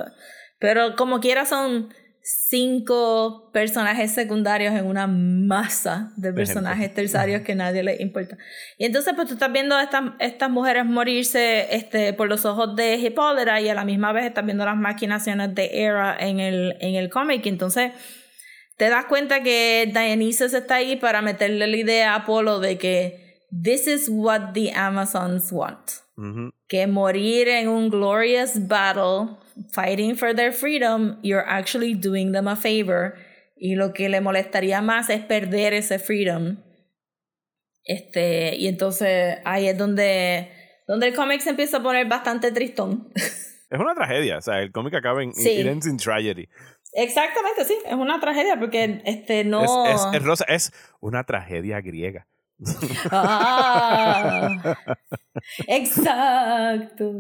Pero como quiera son cinco personajes secundarios en una masa de personajes terciarios que nadie le importa. Y entonces, pues tú estás viendo a estas, estas mujeres morirse este, por los ojos de Hipólita y a la misma vez estás viendo las maquinaciones de Hera en el, en el cómic. Entonces te das cuenta que Dionysus está ahí para meterle la idea a Apolo de que this is what the Amazons want. Que morir en un glorious battle, fighting for their freedom, you're actually doing them a favor. Y lo que le molestaría más es perder ese freedom. Este, y entonces ahí es donde, donde el cómic se empieza a poner bastante tristón. Es una tragedia, o sea, el cómic acaba en sí. in tragedy. Exactamente, sí, es una tragedia porque este no... Es, es, Rosa, es una tragedia griega. Ah, exacto.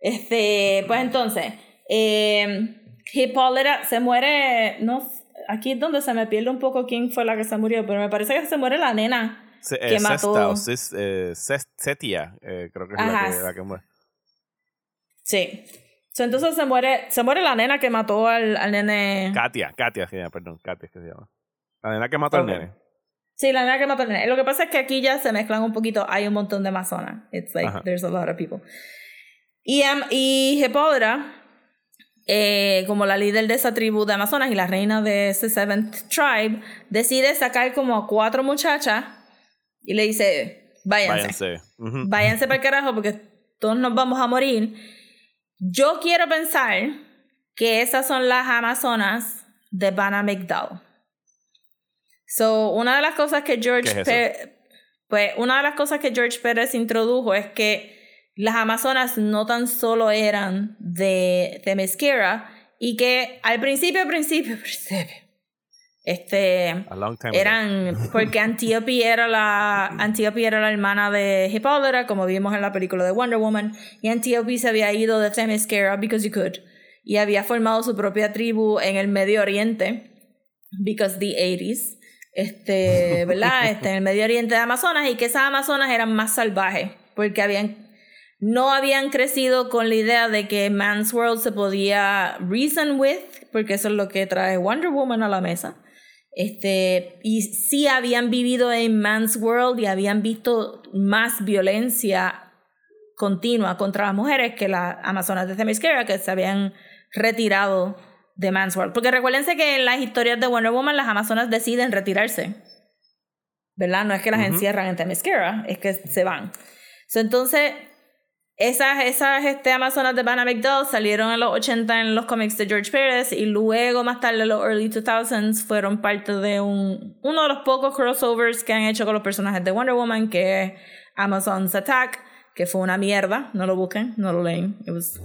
Este, pues entonces, eh, Hipólita se muere, no, aquí es donde se me pierde un poco quién fue la que se murió, pero me parece que se muere la nena Se- que eh, mató- Sesta o Sis- eh, Ses- Setia, eh, creo que es la que, la que muere. Sí. So, entonces se muere, se muere la nena que mató al, al nene. Katia, Katia se llama, perdón, Katia es que se llama. La nena que mató Ok. al nene. Sí, la nena que mató al nene. Lo que pasa es que aquí ya se mezclan un poquito. Hay un montón de amazonas. It's like, Ajá. there's a lot of people. Y, am- y Hipólita, eh, como la líder de esa tribu de amazonas y la reina de ese Seventh Tribe, decide sacar como a cuatro muchachas y le dice, váyanse. Váyanse. Váyanse para el carajo porque todos nos vamos a morir. Yo quiero pensar que esas son las amazonas de Banamigdal. So, una de las cosas que George ¿Qué es pues una de las cosas que George Pérez introdujo es que las amazonas no tan solo eran de Themyscira y que al principio, al principio, principio, este, time ago. eran porque Antiope era la Antiope era la hermana de Hipólita como vimos en la película de Wonder Woman. Y Antiope se había ido de Themyscira because you could. Y había formado su propia tribu en el Medio Oriente because the 80s este verdad este en el Medio Oriente de Amazonas. Y que esas Amazonas eran más salvajes porque habían no habían crecido con la idea de que Man's World se podía reason with, porque eso es lo que trae Wonder Woman a la mesa. Este, y sí habían vivido en Man's World y habían visto más violencia continua contra las mujeres que las Amazonas de Themyscira, que se habían retirado de Man's World. Porque recuérdense que en las historias de Wonder Woman las Amazonas deciden retirarse. ¿Verdad? No es que las Ujú. encierran en Themyscira, es que se van. So, entonces, esas, esas este, Amazonas de Banamigdal salieron en los 80 en los cómics de George Pérez y luego más tarde en los early 2000s fueron parte de un, uno de los pocos crossovers que han hecho con los personajes de Wonder Woman que es Amazon's Attack que fue una mierda, no lo busquen, no lo leen, it was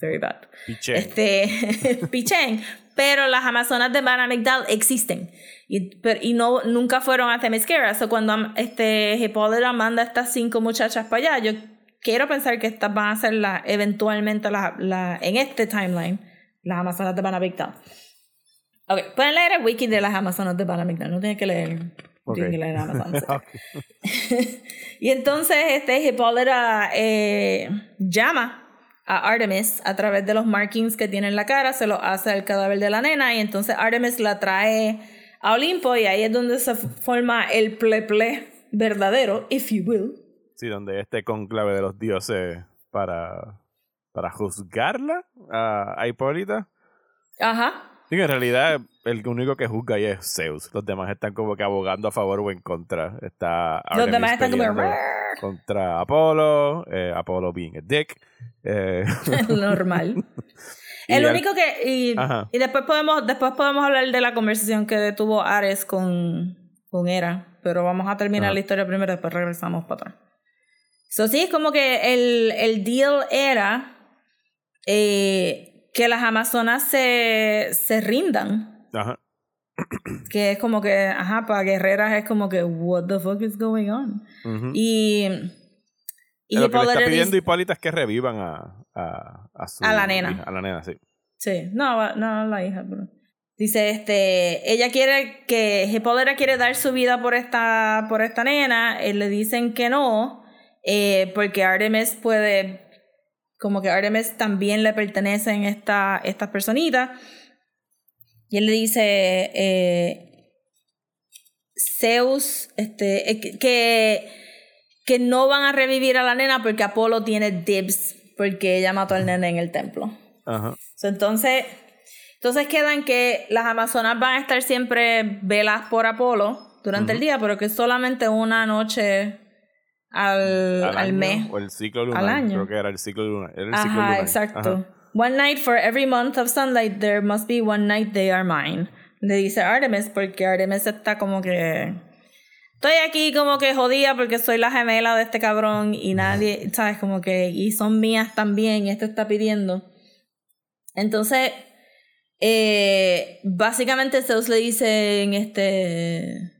very bad. Piché. Este, pichén. Pero las Amazonas de Banamigdal existen. Y, pero- y no, nunca fueron a Themyscira. So cuando este, Hipólita manda a estas cinco muchachas para allá, yo quiero pensar que estas van a ser la, eventualmente la, la, en este timeline las Amazonas de Banamigdal. Ok, pueden leer el wiki de las Amazonas de Banamigdal. No tienen que leer. Ok. Tienen que leer Amazonas. Ok. Y entonces este Hipólita eh, llama a Artemis a través de los markings que tiene en la cara, se lo hace al cadáver de la nena y entonces Artemis la trae a Olimpo y ahí es donde se forma el pleple verdadero, if you will. Sí, donde este conclave de los dioses para, para juzgarla a, a Hipólita. Ajá. Sí, en realidad el único que juzga ahí es Zeus. Los demás están como que abogando a favor o en contra. Está Los demás están como contra Apolo, eh, Apolo being a dick. eh, normal. El único que y, después podemos después podemos hablar de la conversación que tuvo Ares con con Hera, pero vamos a terminar Ajá. la historia primero después regresamos para atrás. So, sí, es como que el, el deal era eh, que las amazonas se, se rindan. ajá. Que es como que, ajá, para guerreras es como que, what the fuck is going on? Ujú. Y, y lo que le está pidiendo Hipólita es que revivan a, a, a su A la nena. hija, a la nena, sí. Sí, no, no la hija, pero. Dice, este, ella quiere que Hipólita quiere dar su vida por esta, por esta nena, eh, le dicen que no, eh, porque Artemis puede, como que Artemis también le pertenecen esta, estas personitas. Y él le dice, eh, Zeus, este, eh, que- que, no van a revivir a la nena porque Apolo tiene dibs, porque ella mató al nene en el templo. Ajá. So, entonces, entonces quedan que las amazonas van a estar siempre velas por Apolo durante el día, pero que solamente una noche al, al, año, mes. O el ciclo lunar. Al año. Creo que era el ciclo lunar. Era el ciclo Ajá, lunar. exacto. Ajá. One night for every month of sunlight, there must be one night they are mine. Le dice Artemis, porque Artemis está como que. Estoy aquí como que jodida porque soy la gemela de este cabrón y nadie, ¿sabes? Como que. Y son mías también y este está pidiendo. Entonces, eh, básicamente Zeus le dice en este.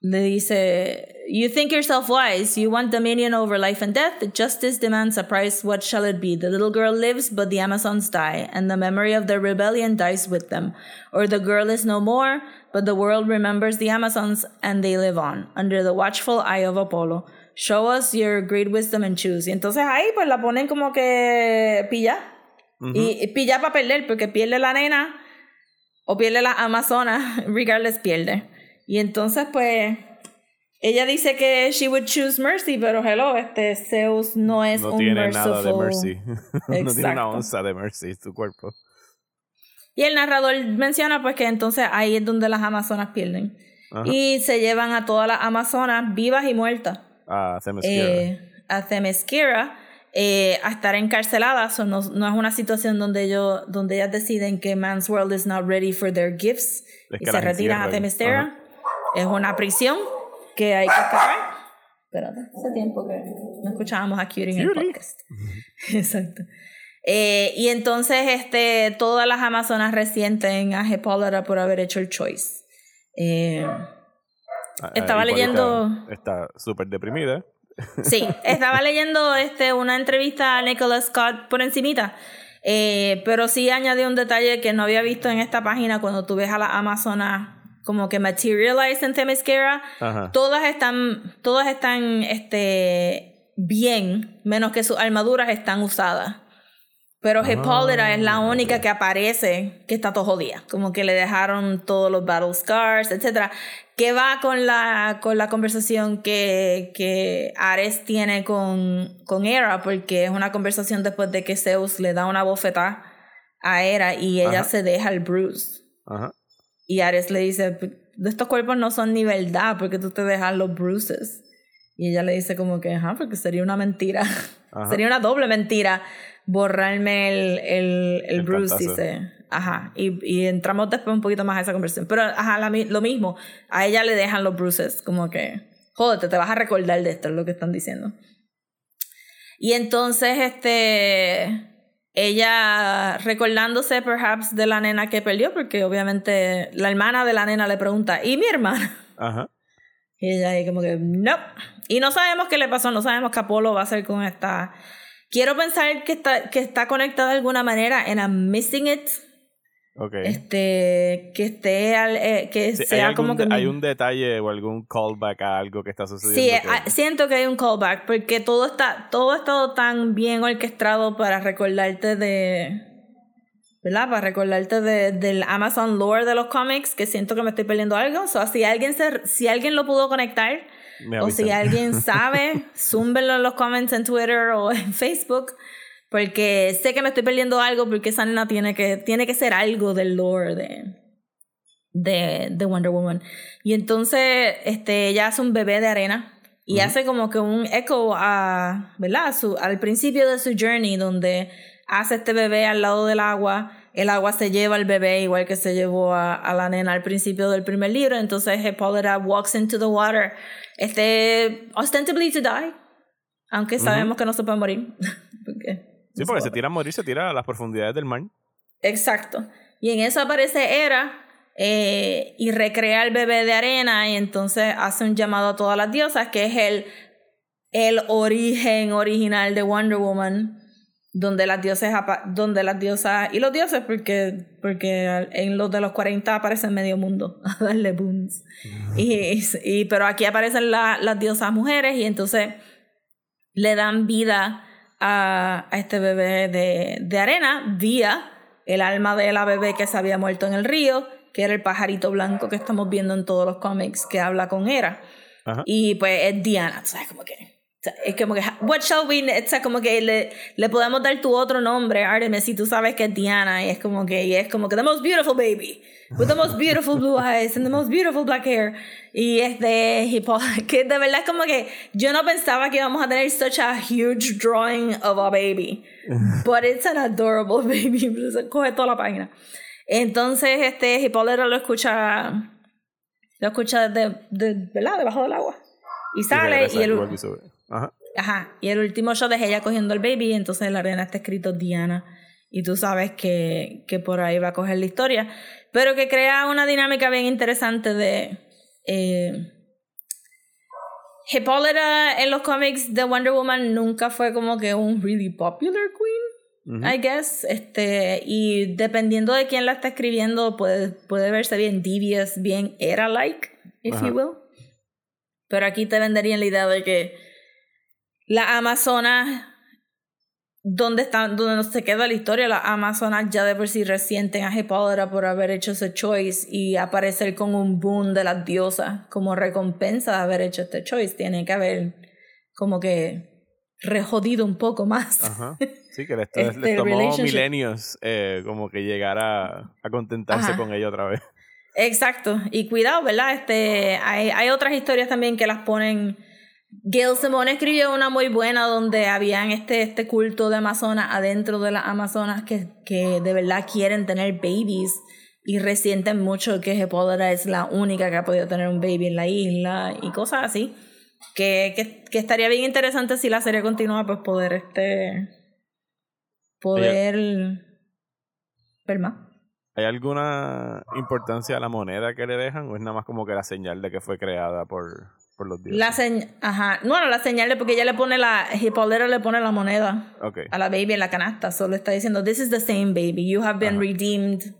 le dice, You think yourself wise, you want dominion over life and death, justice demands a price, what shall it be? The little girl lives, but the Amazons die, and the memory of their rebellion dies with them. Or the girl is no more, but the world remembers the Amazons, and they live on, under the watchful eye of Apollo. Show us your great wisdom and choose. Y entonces ahí pues la ponen como que pilla. y, y pilla para perder, porque pierde la nena o pierde la Amazona, regardless pierde. Y entonces, pues, ella dice que she would choose mercy, pero hello, este Zeus no es no un tiene merciful. nada de mercy. no tiene una onza de mercy su cuerpo. Y el narrador menciona pues que entonces ahí es donde las amazonas pierden. Ajá. Y se llevan a todas las amazonas vivas y muertas Ah, Themyscira. eh, a Themyscira eh, a estar encarceladas. So, no, no es una situación donde ellos, donde ellas deciden que man's world is not ready for their gifts Es y se retiran a. Themyscira. Es una prisión que hay que escapar. Espérate, hace tiempo que no escuchábamos a Curie en el podcast. Exacto. Eh, y entonces este, todas las amazonas resienten a Hipólita por haber hecho el choice. Eh, Ah, estaba Hipólita leyendo- Está súper deprimida. Sí, estaba leyendo este, una entrevista a Nicholas Scott por encimita, eh, pero sí añadió un detalle que no había visto en esta página cuando tú ves a la Amazona como que materialize en Themyscira. Ajá. Todas están, todas están este, bien, menos que sus armaduras están usadas. Pero Hippolyta es la única que aparece que está todo jodida. Como que le dejaron todos los battle scars, etc. Que va con la, con la conversación que, que Ares tiene con, con Hera, porque es una conversación después de que Zeus le da una bofetada a Hera y ella Ajá. se deja el bruise. Ajá. Y Ares le dice, de estos cuerpos no son ni verdad, porque tú te dejas los bruises. Y ella le dice como que, ajá, porque sería una mentira. Ajá. sería una doble mentira borrarme el, el, el, El bruise, dice. Ajá. Y, y entramos después un poquito más a esa conversación. Pero, ajá, la lo mismo. A ella le dejan los bruises, como que, jódete, te vas a recordar de esto, es lo que están diciendo. Y entonces, este, ella recordándose perhaps de la nena que perdió, porque obviamente la hermana de la nena le pregunta, ¿y mi hermana? Ajá. Y ella ahí como que, no. Y no sabemos qué le pasó, no sabemos qué Apolo va a hacer con esta... Quiero pensar que está, que está conectada de alguna manera en I'm Missing It. Ok. Este, que esté, al- eh, que Sí, sea ¿hay, como algún, que... hay un detalle o algún callback a algo que está sucediendo? Sí, que- ah, siento que hay un callback porque todo está todo ha estado tan bien orquestado para recordarte de ¿verdad? Para recordarte de, del Amazon lore de los cómics que siento que me estoy perdiendo algo. So, si alguien se, si alguien lo pudo conectar o si alguien sabe, zúmbenlo en los comments en Twitter o en Facebook porque sé que me estoy perdiendo algo porque esa nena tiene que tiene que ser algo del lore de de, de Wonder Woman. Y entonces este, ella hace un bebé de arena y Ujú. hace como que un eco a, ¿verdad? A su, al principio de su journey donde hace este bebé al lado del agua. El agua se lleva al bebé igual que se llevó a, a la nena al principio del primer libro. Entonces Hippolyta walks into the water, este, ostensibly to die. Aunque sabemos que no se puede morir. porque Sí, porque se tira a morir, se tira a las profundidades del mar. Exacto. Y en eso aparece Hera eh, y recrea el bebé de arena y entonces hace un llamado a todas las diosas, que es el, el origen original de Wonder Woman, donde las diosas, donde las diosas y los dioses, porque, porque en los de los 40 aparecen medio mundo a darle boons. Y, y- pero aquí aparecen la- las diosas mujeres y entonces le dan vida a, a este bebé de, de arena vía el alma de la bebé que se había muerto en el río, que era el pajarito blanco que estamos viendo en todos los cómics que habla con Hera. Ajá. Y pues es Diana, sabes, como que. Es como que, what shall we, o sea, como que le, le podemos dar tu otro nombre, Artemis, y tú sabes que es Diana, y es como que, y es como que, the most beautiful baby, with the most beautiful blue eyes and the most beautiful black hair. Y es de Hippo, que de verdad es como que yo no pensaba que íbamos a tener such a huge drawing of a baby, but it's an adorable baby, coge toda la página. Entonces, este, Hipólito lo escucha, lo escucha de, de, ¿verdad? Debajo del agua. Y sale regresa y el. Ajá. Ajá, y el último shot es ella cogiendo el baby y entonces en la arena está escrito Diana y tú sabes que, que por ahí va a coger la historia, pero que crea una dinámica bien interesante de eh, Hippolyta en los cómics de Wonder Woman nunca fue como que un really popular queen, I guess. Este, y dependiendo de quién la está escribiendo, puede, puede verse bien devious, bien era-like, if you will. Pero aquí te venderían la idea de que la Amazona donde están, donde se queda la historia, las Amazonas ya de por sí resienten a Hippolyta por haber hecho ese choice y aparecer con un boom de las diosas como recompensa de haber hecho este choice. Tiene que haber como que rejodido un poco más. Ajá. Sí, que les, este tomó milenios eh, como que llegar a, a contentarse con ella otra vez. Exacto. Y cuidado, ¿verdad? Este, hay, hay otras historias también que las ponen Gail Simone escribió una muy buena donde habían este, este culto de Amazonas adentro de las Amazonas que, que de verdad quieren tener babies y resienten mucho que Hippolyta es la única que ha podido tener un baby en la isla y cosas así. Que, que, que estaría bien interesante si la serie continúa, pues poder este poder ver más. ¿Hay alguna importancia a la moneda que le dejan o es nada más como que la señal de que fue creada por, la señal, ajá. Bueno, la señal porque ella le pone la, Hippolyta le pone la moneda a la baby en la canasta. Solo está diciendo, this is the same baby. You have been redeemed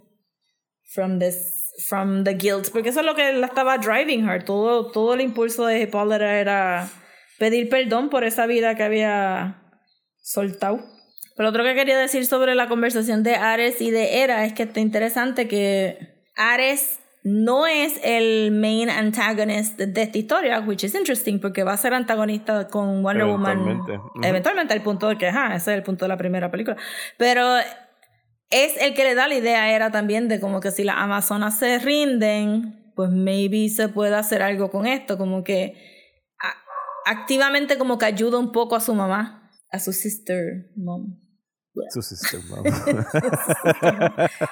from this, from the guilt. Porque eso es lo que la estaba driving her. Todo, todo el impulso de Hippolyta era pedir perdón por esa vida que había soltado. Pero otro que quería decir sobre la conversación de Ares y de Hera es que está interesante que Ares no es el main antagonist de esta historia, which is interesting porque va a ser antagonista con Wonder Woman eventualmente, al punto de que, ese es el punto de la primera película. Pero es el que le da la idea era también de como que si las Amazonas se rinden, pues maybe se puede hacer algo con esto, como que activamente como que ayuda un poco a su mamá, a su sister mom. Su sistema.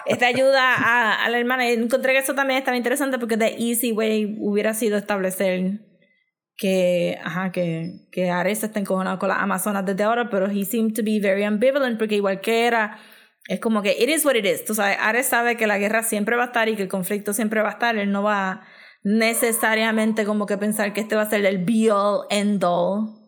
Esta ayuda a, a, la hermana. Encontré que eso también estaba interesante porque The Easy Way hubiera sido establecer que, ajá, que, que Ares está encojonado con las Amazonas desde ahora, pero he seemed to be very ambivalent porque igual que era, es como que it is what it is. Tú sabes, Ares sabe que la guerra siempre va a estar y que el conflicto siempre va a estar. Él no va necesariamente como que pensar que este va a ser el be all end all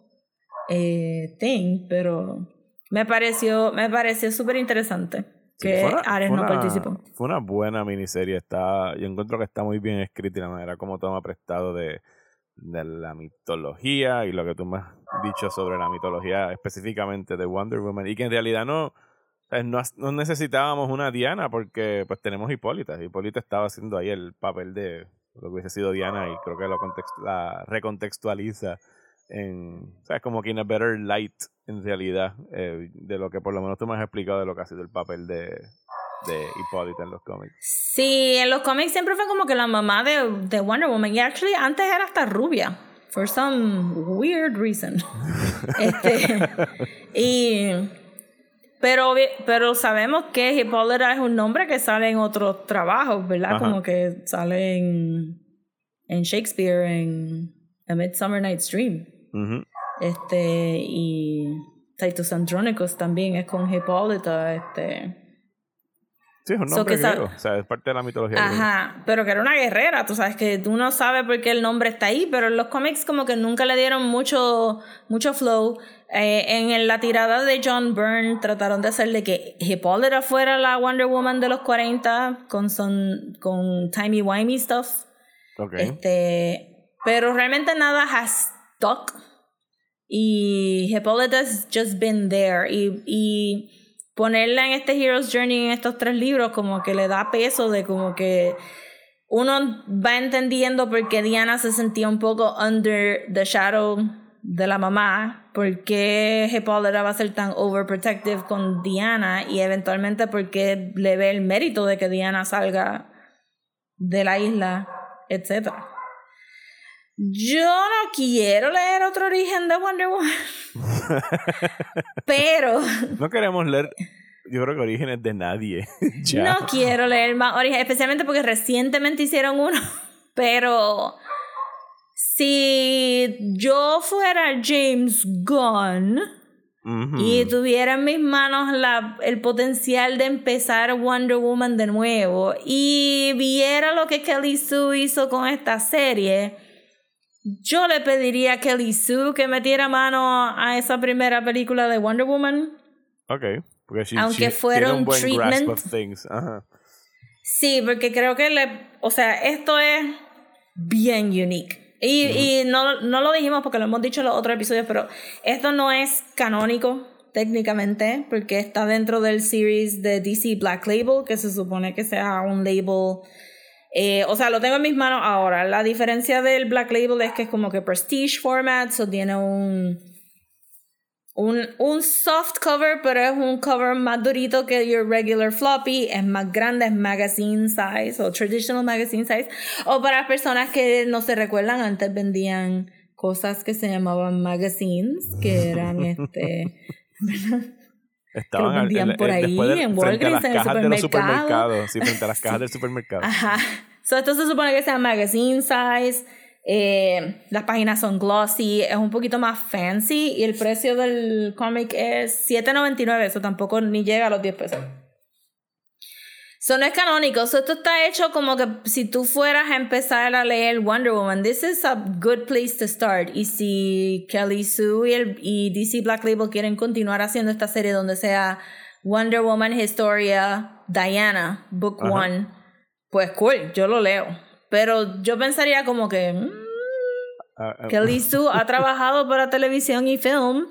eh, thing, pero me pareció, me pareció súper interesante que Ares no participó. Fue una buena miniserie. Está, yo encuentro que está muy bien escrita y la manera como toma prestado de, de la mitología y lo que tú me has dicho sobre la mitología específicamente de Wonder Woman. Y que en realidad no, no, no necesitábamos una Diana porque pues tenemos Hipólita. Hipólita estaba haciendo ahí el papel de lo que hubiese sido Diana y creo que lo la recontextualiza en, ¿sabes? Como que in a better light en realidad eh, de lo que por lo menos tú me has explicado de lo que ha sido el papel de, de Hipólita en los cómics. Sí, en los cómics siempre fue como que la mamá de, de Wonder Woman y actually antes era hasta rubia for some weird reason. este, y pero, pero sabemos que Hipólita es un nombre que sale en otros trabajos, ¿verdad? Como que sale en, en Shakespeare, en A Midsummer Night's Dream. Este, y Titus Andronicus también es con Hipólita, este. Sí, es un nombre griego, o sea, es parte de la mitología Ajá, pero que era una guerrera, tú sabes que tú no sabes por qué el nombre está ahí, pero en los cómics como que nunca le dieron mucho, mucho flow. Eh, en la tirada de John Byrne trataron de hacerle que Hipólita fuera la Wonder Woman de los 40 con, son, con timey-wimey stuff. Este, pero realmente nada has y Hippolyta's just been there. Y, y ponerla en este Hero's Journey, en estos tres libros, como que le da peso de como que uno va entendiendo por qué Diana se sentía un poco under the shadow de la mamá, por qué Hippolyta va a ser tan overprotective con Diana y eventualmente por qué le ve el mérito de que Diana salga de la isla, etcétera. Yo no quiero leer otro origen de Wonder Woman. pero. No queremos leer. Yo creo que orígenes de nadie. No quiero leer más orígenes, especialmente porque recientemente hicieron uno. Pero. Si yo fuera James Gunn. Y tuviera en mis manos la, el potencial de empezar Wonder Woman de nuevo y viera lo que Kelly Sue hizo con esta serie, Yo le pediría a Kelly Sue que metiera mano a esa primera película de Wonder Woman. Ok. Porque she, Aunque she fuera un buen grasp treatment. of things. Ajá. Sí, porque creo que le. O sea, esto es bien unique. Y, y no, no lo dijimos porque lo hemos dicho en los otros episodios, pero esto no es canónico técnicamente, porque está dentro del series de DC Black Label, que se supone que sea un label. Eh, o sea, lo tengo en mis manos ahora. La diferencia del Black Label es que es como que prestige format, o tiene un un, un soft cover, pero es un cover más durito que your regular floppy, es más grande, es magazine size o traditional magazine size. O para personas que no se recuerdan, antes vendían cosas que se llamaban magazines, que eran este... Estaban al- vendían el- por ahí, de- en Walgreens, en el cajas de los supermercado. supermercados. Sí, frente a las cajas del supermercado. Ajá. So, esto se supone que sea magazine size. eh, las páginas son glossy, es un poquito más fancy y el precio del cómic es $7.99, eso tampoco ni llega a los 10 pesos. So, no es canónico, so, esto está hecho como que si tú fueras a empezar a leer Wonder Woman, this is a good place to start. Y si Kelly Sue y, el- y DC Black Label quieren continuar haciendo esta serie donde sea Wonder Woman Historia, Diana, Book Ajá. One, pues cool, yo lo leo. Pero yo pensaría como que mm, Ah, ah, Kelly Sue ha trabajado para televisión y film.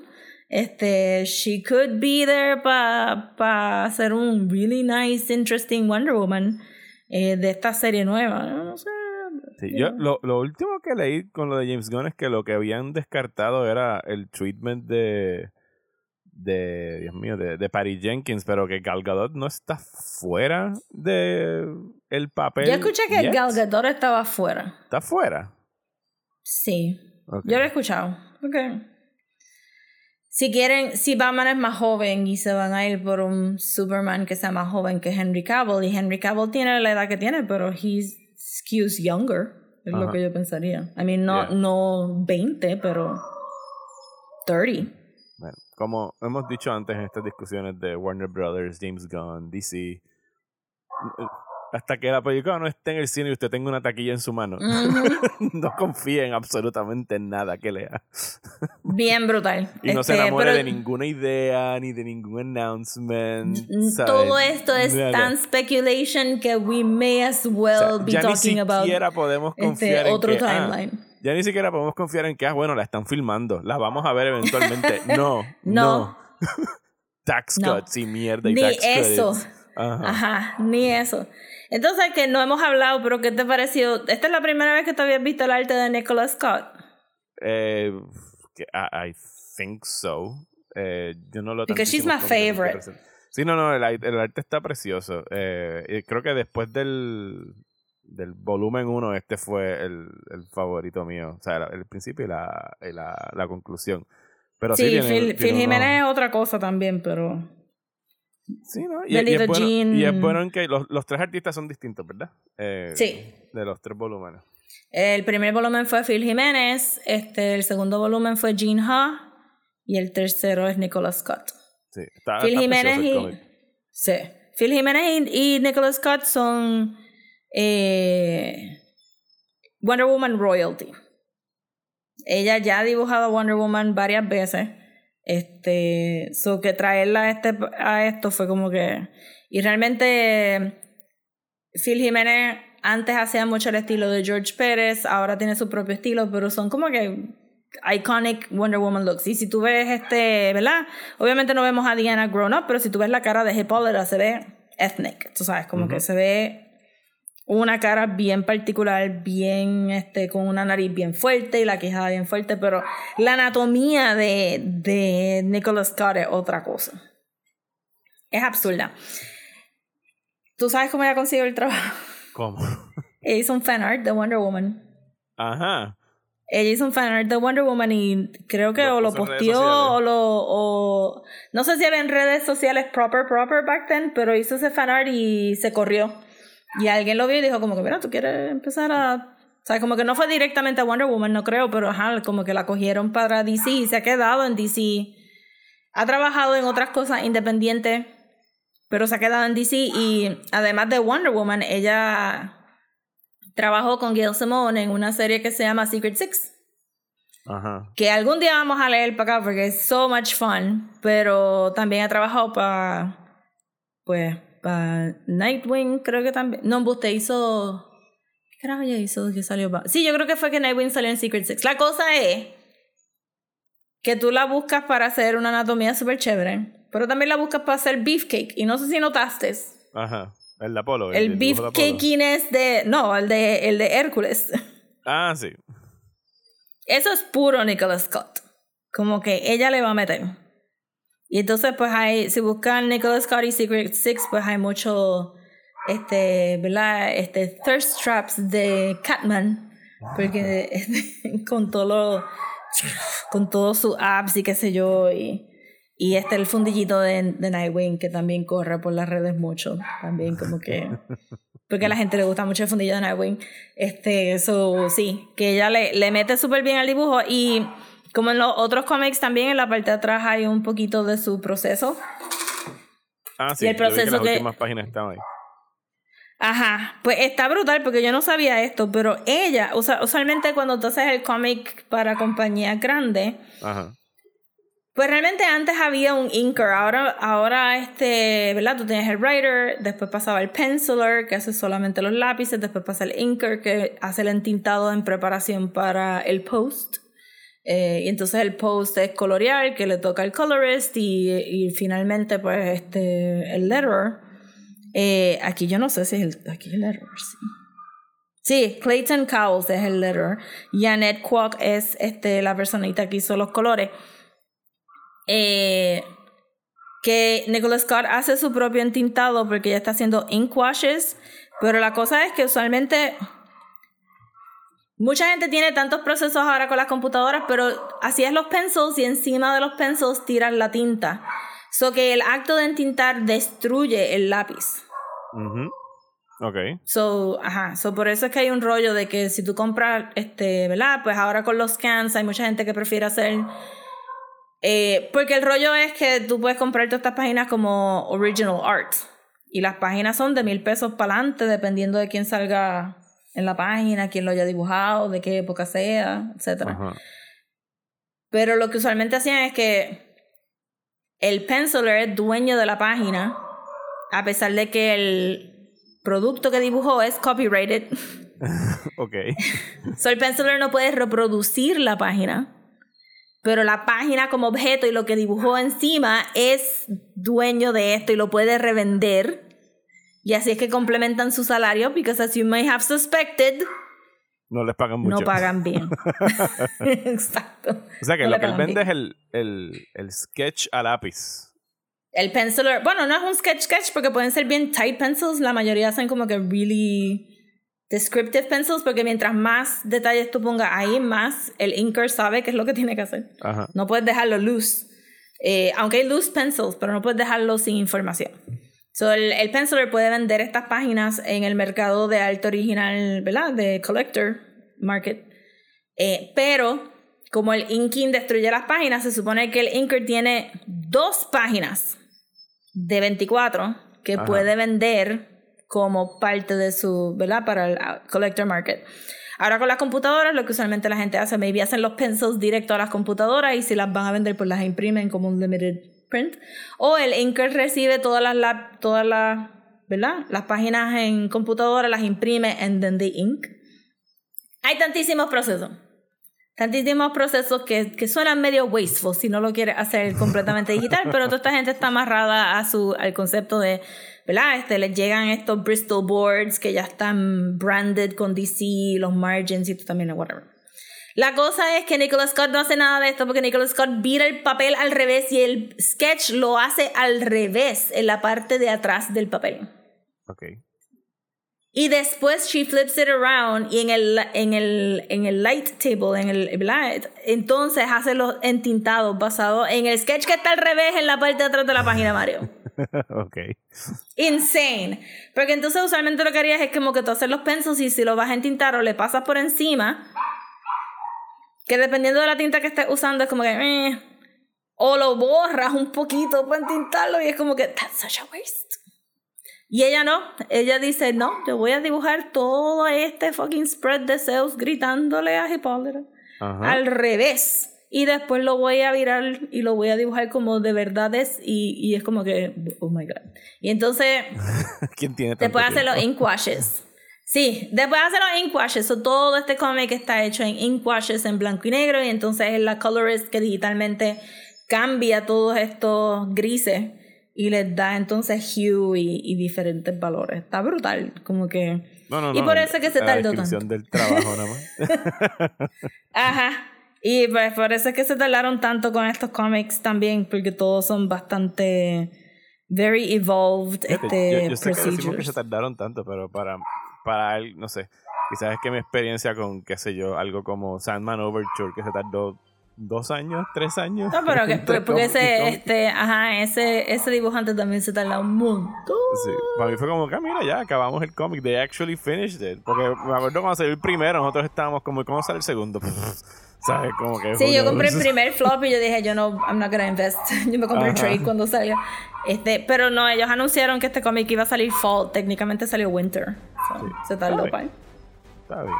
Este, she could be there para pa hacer un really nice, interesting Wonder Woman eh, de esta serie nueva. No sé. Sí, yo, lo, lo último que leí con lo de James Gunn es que lo que habían descartado era el treatment de de Dios mío de, de Patty Jenkins pero que Gal Gadot no está fuera de el papel Yo escuché que yet. Gal Gadot estaba fuera. está fuera Sí. Ok. Yo lo he escuchado. Ok. Si quieren, si Batman es más joven y se van a ir por un Superman que sea más joven que Henry Cavill, y Henry Cavill tiene la edad que tiene, pero he's skews younger, es lo que yo pensaría. I mean, no, Yeah. no 20, pero 30. Bueno, como hemos dicho antes en estas discusiones de Warner Brothers, James Gunn, DC, hasta que la película no esté en el cine y usted tenga una taquilla en su mano, Ujú. no confíe en absolutamente nada que lea. Bien brutal. Y no se Este, enamore pero de ninguna idea ni de ningún announcement. Todo esto es tan speculation que we may as well O sea, be ya ni about siquiera podemos este confiar en otro que, ah, timeline. ya ni siquiera podemos confiar en que, ah, bueno, la están filmando, la vamos a ver eventualmente. No, no. No. tax No. cuts y mierda y Ni tax eso. credits. Ajá. Ajá, ni eso. Entonces, que no hemos hablado, pero ¿qué te pareció? Esta es la primera vez que te habías visto el arte de Nicholas Scott. Eh, I, I think so. Eh, yo no lo Because she's my favorite. Sí, no, no, el, el arte está precioso. Eh, creo que después del, del volumen 1, este fue el, el favorito mío. O sea, el, el principio y la, y la, la conclusión. Pero sí, sí, tiene- Phil, tiene Phil unos- Jiménez es otra cosa también, pero... Sí, ¿no? Y, es bueno, Jean. y es bueno en que los, los tres artistas son distintos, ¿verdad? Eh, Sí. De los tres volúmenes. El primer volumen fue Phil Jiménez, este, el segundo volumen fue Gene Ha y el tercero es Nicholas Scott. Sí, está, Phil está Jiménez y... Sí. Phil Jiménez y, y Nicholas Scott son eh, Wonder Woman Royalty. Ella ya ha dibujado Wonder Woman varias veces. Este, so que traerla a, este, a esto fue como que. Y realmente, Phil Jiménez antes hacía mucho el estilo de George Pérez, ahora tiene su propio estilo, pero son como que iconic Wonder Woman looks. Y si tú ves este, ¿verdad? Obviamente no vemos a Diana grown up, pero si tú ves la cara de Hippolyta, se ve ethnic, tú sabes, como que se ve una cara bien particular, bien, este, con una nariz bien fuerte y la quijada bien fuerte, pero la anatomía de, de Nicholas Scott es otra cosa. Es absurda. ¿Tú sabes cómo ella consiguió el trabajo? ¿Cómo? Ella hizo un fan art de Wonder Woman. Ajá. Ella hizo un fan art de Wonder Woman y creo que Lo o lo posteó o lo... O, no sé si era en redes sociales proper, proper back then, pero hizo ese fan art y se corrió. Y alguien lo vio y dijo como que, mira, tú quieres empezar a... O sea, como que no fue directamente a Wonder Woman, no creo, pero ajá, como que la cogieron para DC y se ha quedado en DC. Ha trabajado en otras cosas independientes, pero se ha quedado en DC y además de Wonder Woman, ella trabajó con Gail Simone en una serie que se llama Secret Six Ajá. Que algún día vamos a leer para acá porque es so much fun. Pero también ha trabajado para. Pues, para Nightwing, creo que también. No, usted hizo. ¿Qué carajo ya hizo que salió? pa- Sí, yo creo que fue que Nightwing salió en Secret Six. La cosa es que tú la buscas para hacer una anatomía súper chévere. Pero también la buscas para hacer beefcake. Y no sé si notaste. Ajá. El de Apolo. El dibujo de Apolo. beefcakiness de. No, el de, el de Hércules. Ah, sí. Eso es puro Nicholas Scott. Como que ella le va a meter. Y entonces, pues hay, si buscan Nicholas Scott y Secret Six, pues hay mucho, este, ¿verdad? Este, thirst traps de Catman. Porque este, con todo lo, con todos sus apps y qué sé yo. Y, y este, el fundillito de, de Nightwing que también corre por las redes mucho. También como que porque a la gente le gusta mucho el fundillo de Nightwing. Este, eso sí, que ella le, le mete súper bien al dibujo y como en los otros cómics también en la parte de atrás hay un poquito de su proceso. Ah, sí. Y el yo vi proceso las que- últimas páginas estaban ahí. Ajá, pues está brutal porque yo no sabía esto, pero ella, o sea, usualmente cuando tú haces el cómic para compañía grande, Ajá. Pues realmente antes había un inker, ahora, ahora este, ¿verdad? Tú tienes el writer, después pasaba el penciler, que hace solamente los lápices, después pasa el inker, que hace el entintado en preparación para el post. Eh, y entonces el post es colorear, que le toca al colorist, y, y finalmente, pues, este, el letterer. Eh, aquí yo no sé si es el, aquí el letterer, sí. Sí, Clayton Cowles es el letterer. Y Annette Kwok es este, la personita que hizo los colores eh, que Nicholas Scott hace su propio entintado porque ella está haciendo ink washes, pero la cosa es que usualmente mucha gente tiene tantos procesos ahora con las computadoras, pero así es los pencils y encima de los pencils tiran la tinta. So que el acto de entintar destruye el lápiz. Ujú. Ok. So, ajá, so por eso es que hay un rollo de que si tú compras, este, ¿verdad? Pues ahora con los scans hay mucha gente que prefiere hacer... eh, porque el rollo es que tú puedes comprar todas estas páginas como original art. Y las páginas son de mil pesos para adelante, dependiendo de quién salga en la página, quién lo haya dibujado, de qué época sea, etc. Ajá. Pero lo que usualmente hacían es que el penciler es dueño de la página, a pesar de que el producto que dibujó es copyrighted. Ok. so el penciler no puede reproducir la página, pero la página como objeto y lo que dibujó encima es dueño de esto y lo puede revender. Y así es que complementan su salario, because as you may have suspected, No les pagan mucho. no pagan bien. Exacto. O sea que No lo que él vende bien. es el, el, el sketch a lápiz. El penciler, bueno, no es un sketch sketch porque pueden ser bien tight pencils, la mayoría hacen como que really descriptive pencils porque mientras más detalles tú pongas ahí, más el inker sabe qué es lo que tiene que hacer. Ajá. No puedes dejarlo loose. Eh, aunque hay loose pencils, pero no puedes dejarlo sin información. So, el, el penciler puede vender estas páginas en el mercado de arte original, ¿verdad? De collector market. Eh, pero como el inking destruye las páginas, se supone que el inker tiene dos páginas de 24 que Ajá. puede vender como parte de su, ¿verdad? Para el uh, collector market. Ahora con las computadoras, lo que usualmente la gente hace, maybe hacen los pencils directo a las computadoras y si las van a vender, pues las imprimen como un limited print. O el inker recibe todas las, todas las, ¿verdad? Las páginas en computadora, las imprime and then they ink. Hay tantísimos procesos. Tantísimos procesos que, que suenan medio wasteful si no lo quieres hacer completamente digital, pero toda esta gente está amarrada a su, al concepto de, ¿verdad? Este, les llegan estos Bristol boards que ya están branded con DC, los margins y también whatever. La cosa es que Nicholas Scott no hace nada de esto porque Nicholas Scott vira el papel al revés y el sketch lo hace al revés en la parte de atrás del papel. Ok. Y después she flips it around y en el, en el, en el light table, en el light, entonces hace los entintados basados en el sketch que está al revés en la parte de atrás de la página, Mario. ok. Insane. Porque entonces usualmente lo que harías es como que tú haces los pencils y si lo vas a entintar o le pasas por encima, que dependiendo de la tinta que estés usando es como que... eh, o lo borras un poquito para entintarlo y es como que... That's such a waste. Y ella no, ella dice, no, yo voy a dibujar todo este fucking spread de Zeus gritándole a Hipólito. al revés. Y después lo voy a virar y lo voy a dibujar como de verdades y, y es como que, oh my god. Y entonces, ¿quién tiene después hacer los ink washes. Sí, después hacer los ink washes. todo este cómic está hecho en ink washes en blanco y negro y entonces es la colorist que digitalmente cambia todos estos grises y les da entonces hue y, diferentes valores. Está brutal, como que... y por eso es que se tardó tanto. del trabajo nada más. Ajá. Y pues por eso es que se tardaron tanto con estos cómics también, porque todos son bastante very evolved este, yo, sé que que se tardaron tanto, pero para, para él, no sé, quizás es que mi experiencia con, qué sé yo, algo como Sandman Overture, que se tardó dos años, tres años. No, pero que, porque ese, este, ajá, ese, ese dibujante también se tarda un montón. Sí, para mí fue como que, ah, mira, ya acabamos el cómic, they actually finished it. Porque me acuerdo cuando salió el primero, nosotros estábamos como, ¿cómo sale el segundo? ¿Sabes? Como que sí, yo compré el primer flop y yo dije, yo no, I'm not gonna invest. yo me compré el trade cuando salió. Este, pero no, ellos anunciaron que este cómic iba a salir fall, técnicamente salió winter. Se tardó, Está bien. Está bien.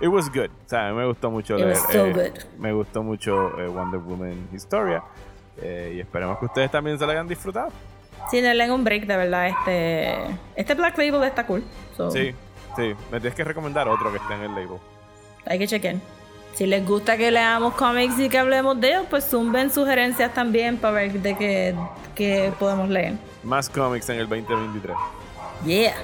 It was good. O sea, me gustó mucho leer, eh, Me gustó mucho eh, Wonder Woman Historia. Eh, y esperemos que ustedes también se la hayan disfrutado. Sí, denle un break, de verdad. Este, este Black Label está cool. Sí, sí. Me tienes que recomendar otro que esté en el label. Hay que chequear. Si les gusta que leamos cómics y que hablemos de ellos, pues zumben sugerencias también para ver de qué, qué podemos leer. Más cómics en el 2023. Yeah.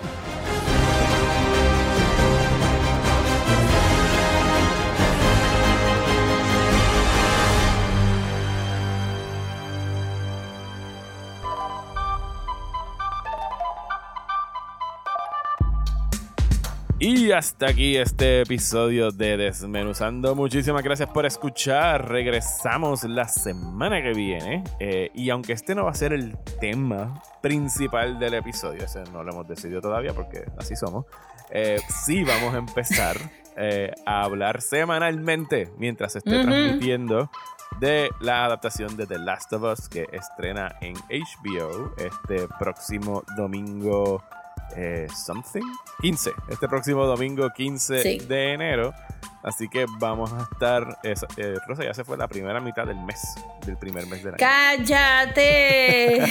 Y hasta aquí este episodio de Desmenuzando. Muchísimas gracias por escuchar. Regresamos la semana que viene. Eh, y aunque este no va a ser el tema principal del episodio, ese no lo hemos decidido todavía porque así somos. Eh, sí vamos a empezar eh, a hablar semanalmente mientras esté transmitiendo de la adaptación de The Last of Us que estrena en HBO este próximo domingo eh, something 15, este próximo domingo 15 de enero. Así que vamos a estar. Eh, Rosa, ya se fue la primera mitad del mes, del primer mes del año. ¡Cállate!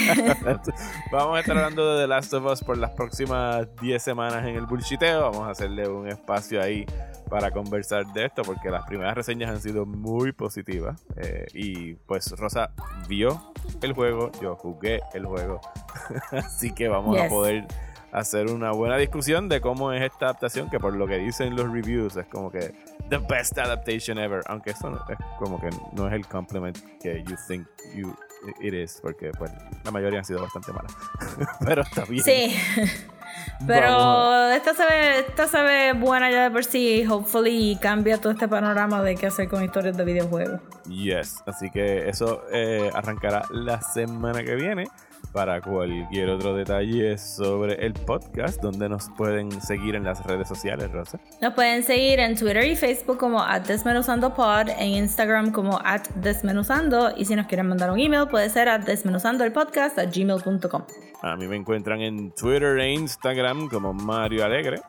vamos a estar hablando de The Last of Us por las próximas 10 semanas en el bullshiteo. Vamos a hacerle un espacio ahí para conversar de esto, porque las primeras reseñas han sido muy positivas. Eh, y pues Rosa vio el juego, yo jugué el juego. Así que vamos a poder hacer una buena discusión de cómo es esta adaptación, que por lo que dicen los reviews es como que the best adaptation ever, aunque eso es como que no es el compliment que you think you it is, porque pues la mayoría han sido bastante malas, pero está bien. Sí. Pero esta se, ve, esta se ve buena ya de por sí. Hopefully cambia todo este panorama de qué hacer con historias de videojuegos. Yes, así que eso eh, arrancará la semana que viene para cualquier otro detalle sobre el podcast, donde nos pueden seguir en las redes sociales, Rosa. Nos pueden seguir en Twitter y Facebook como at desmenuzandopod, en Instagram como at desmenuzando, y si nos quieren mandar un email puede ser at gmail.com. A mí me encuentran en Twitter e Instagram como Mario Alegre.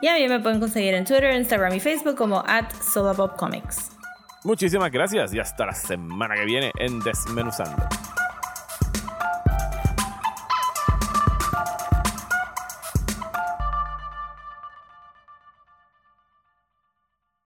Y a mí me pueden conseguir en Twitter, Instagram y Facebook como at. Muchísimas gracias y hasta la semana que viene en Desmenuzando.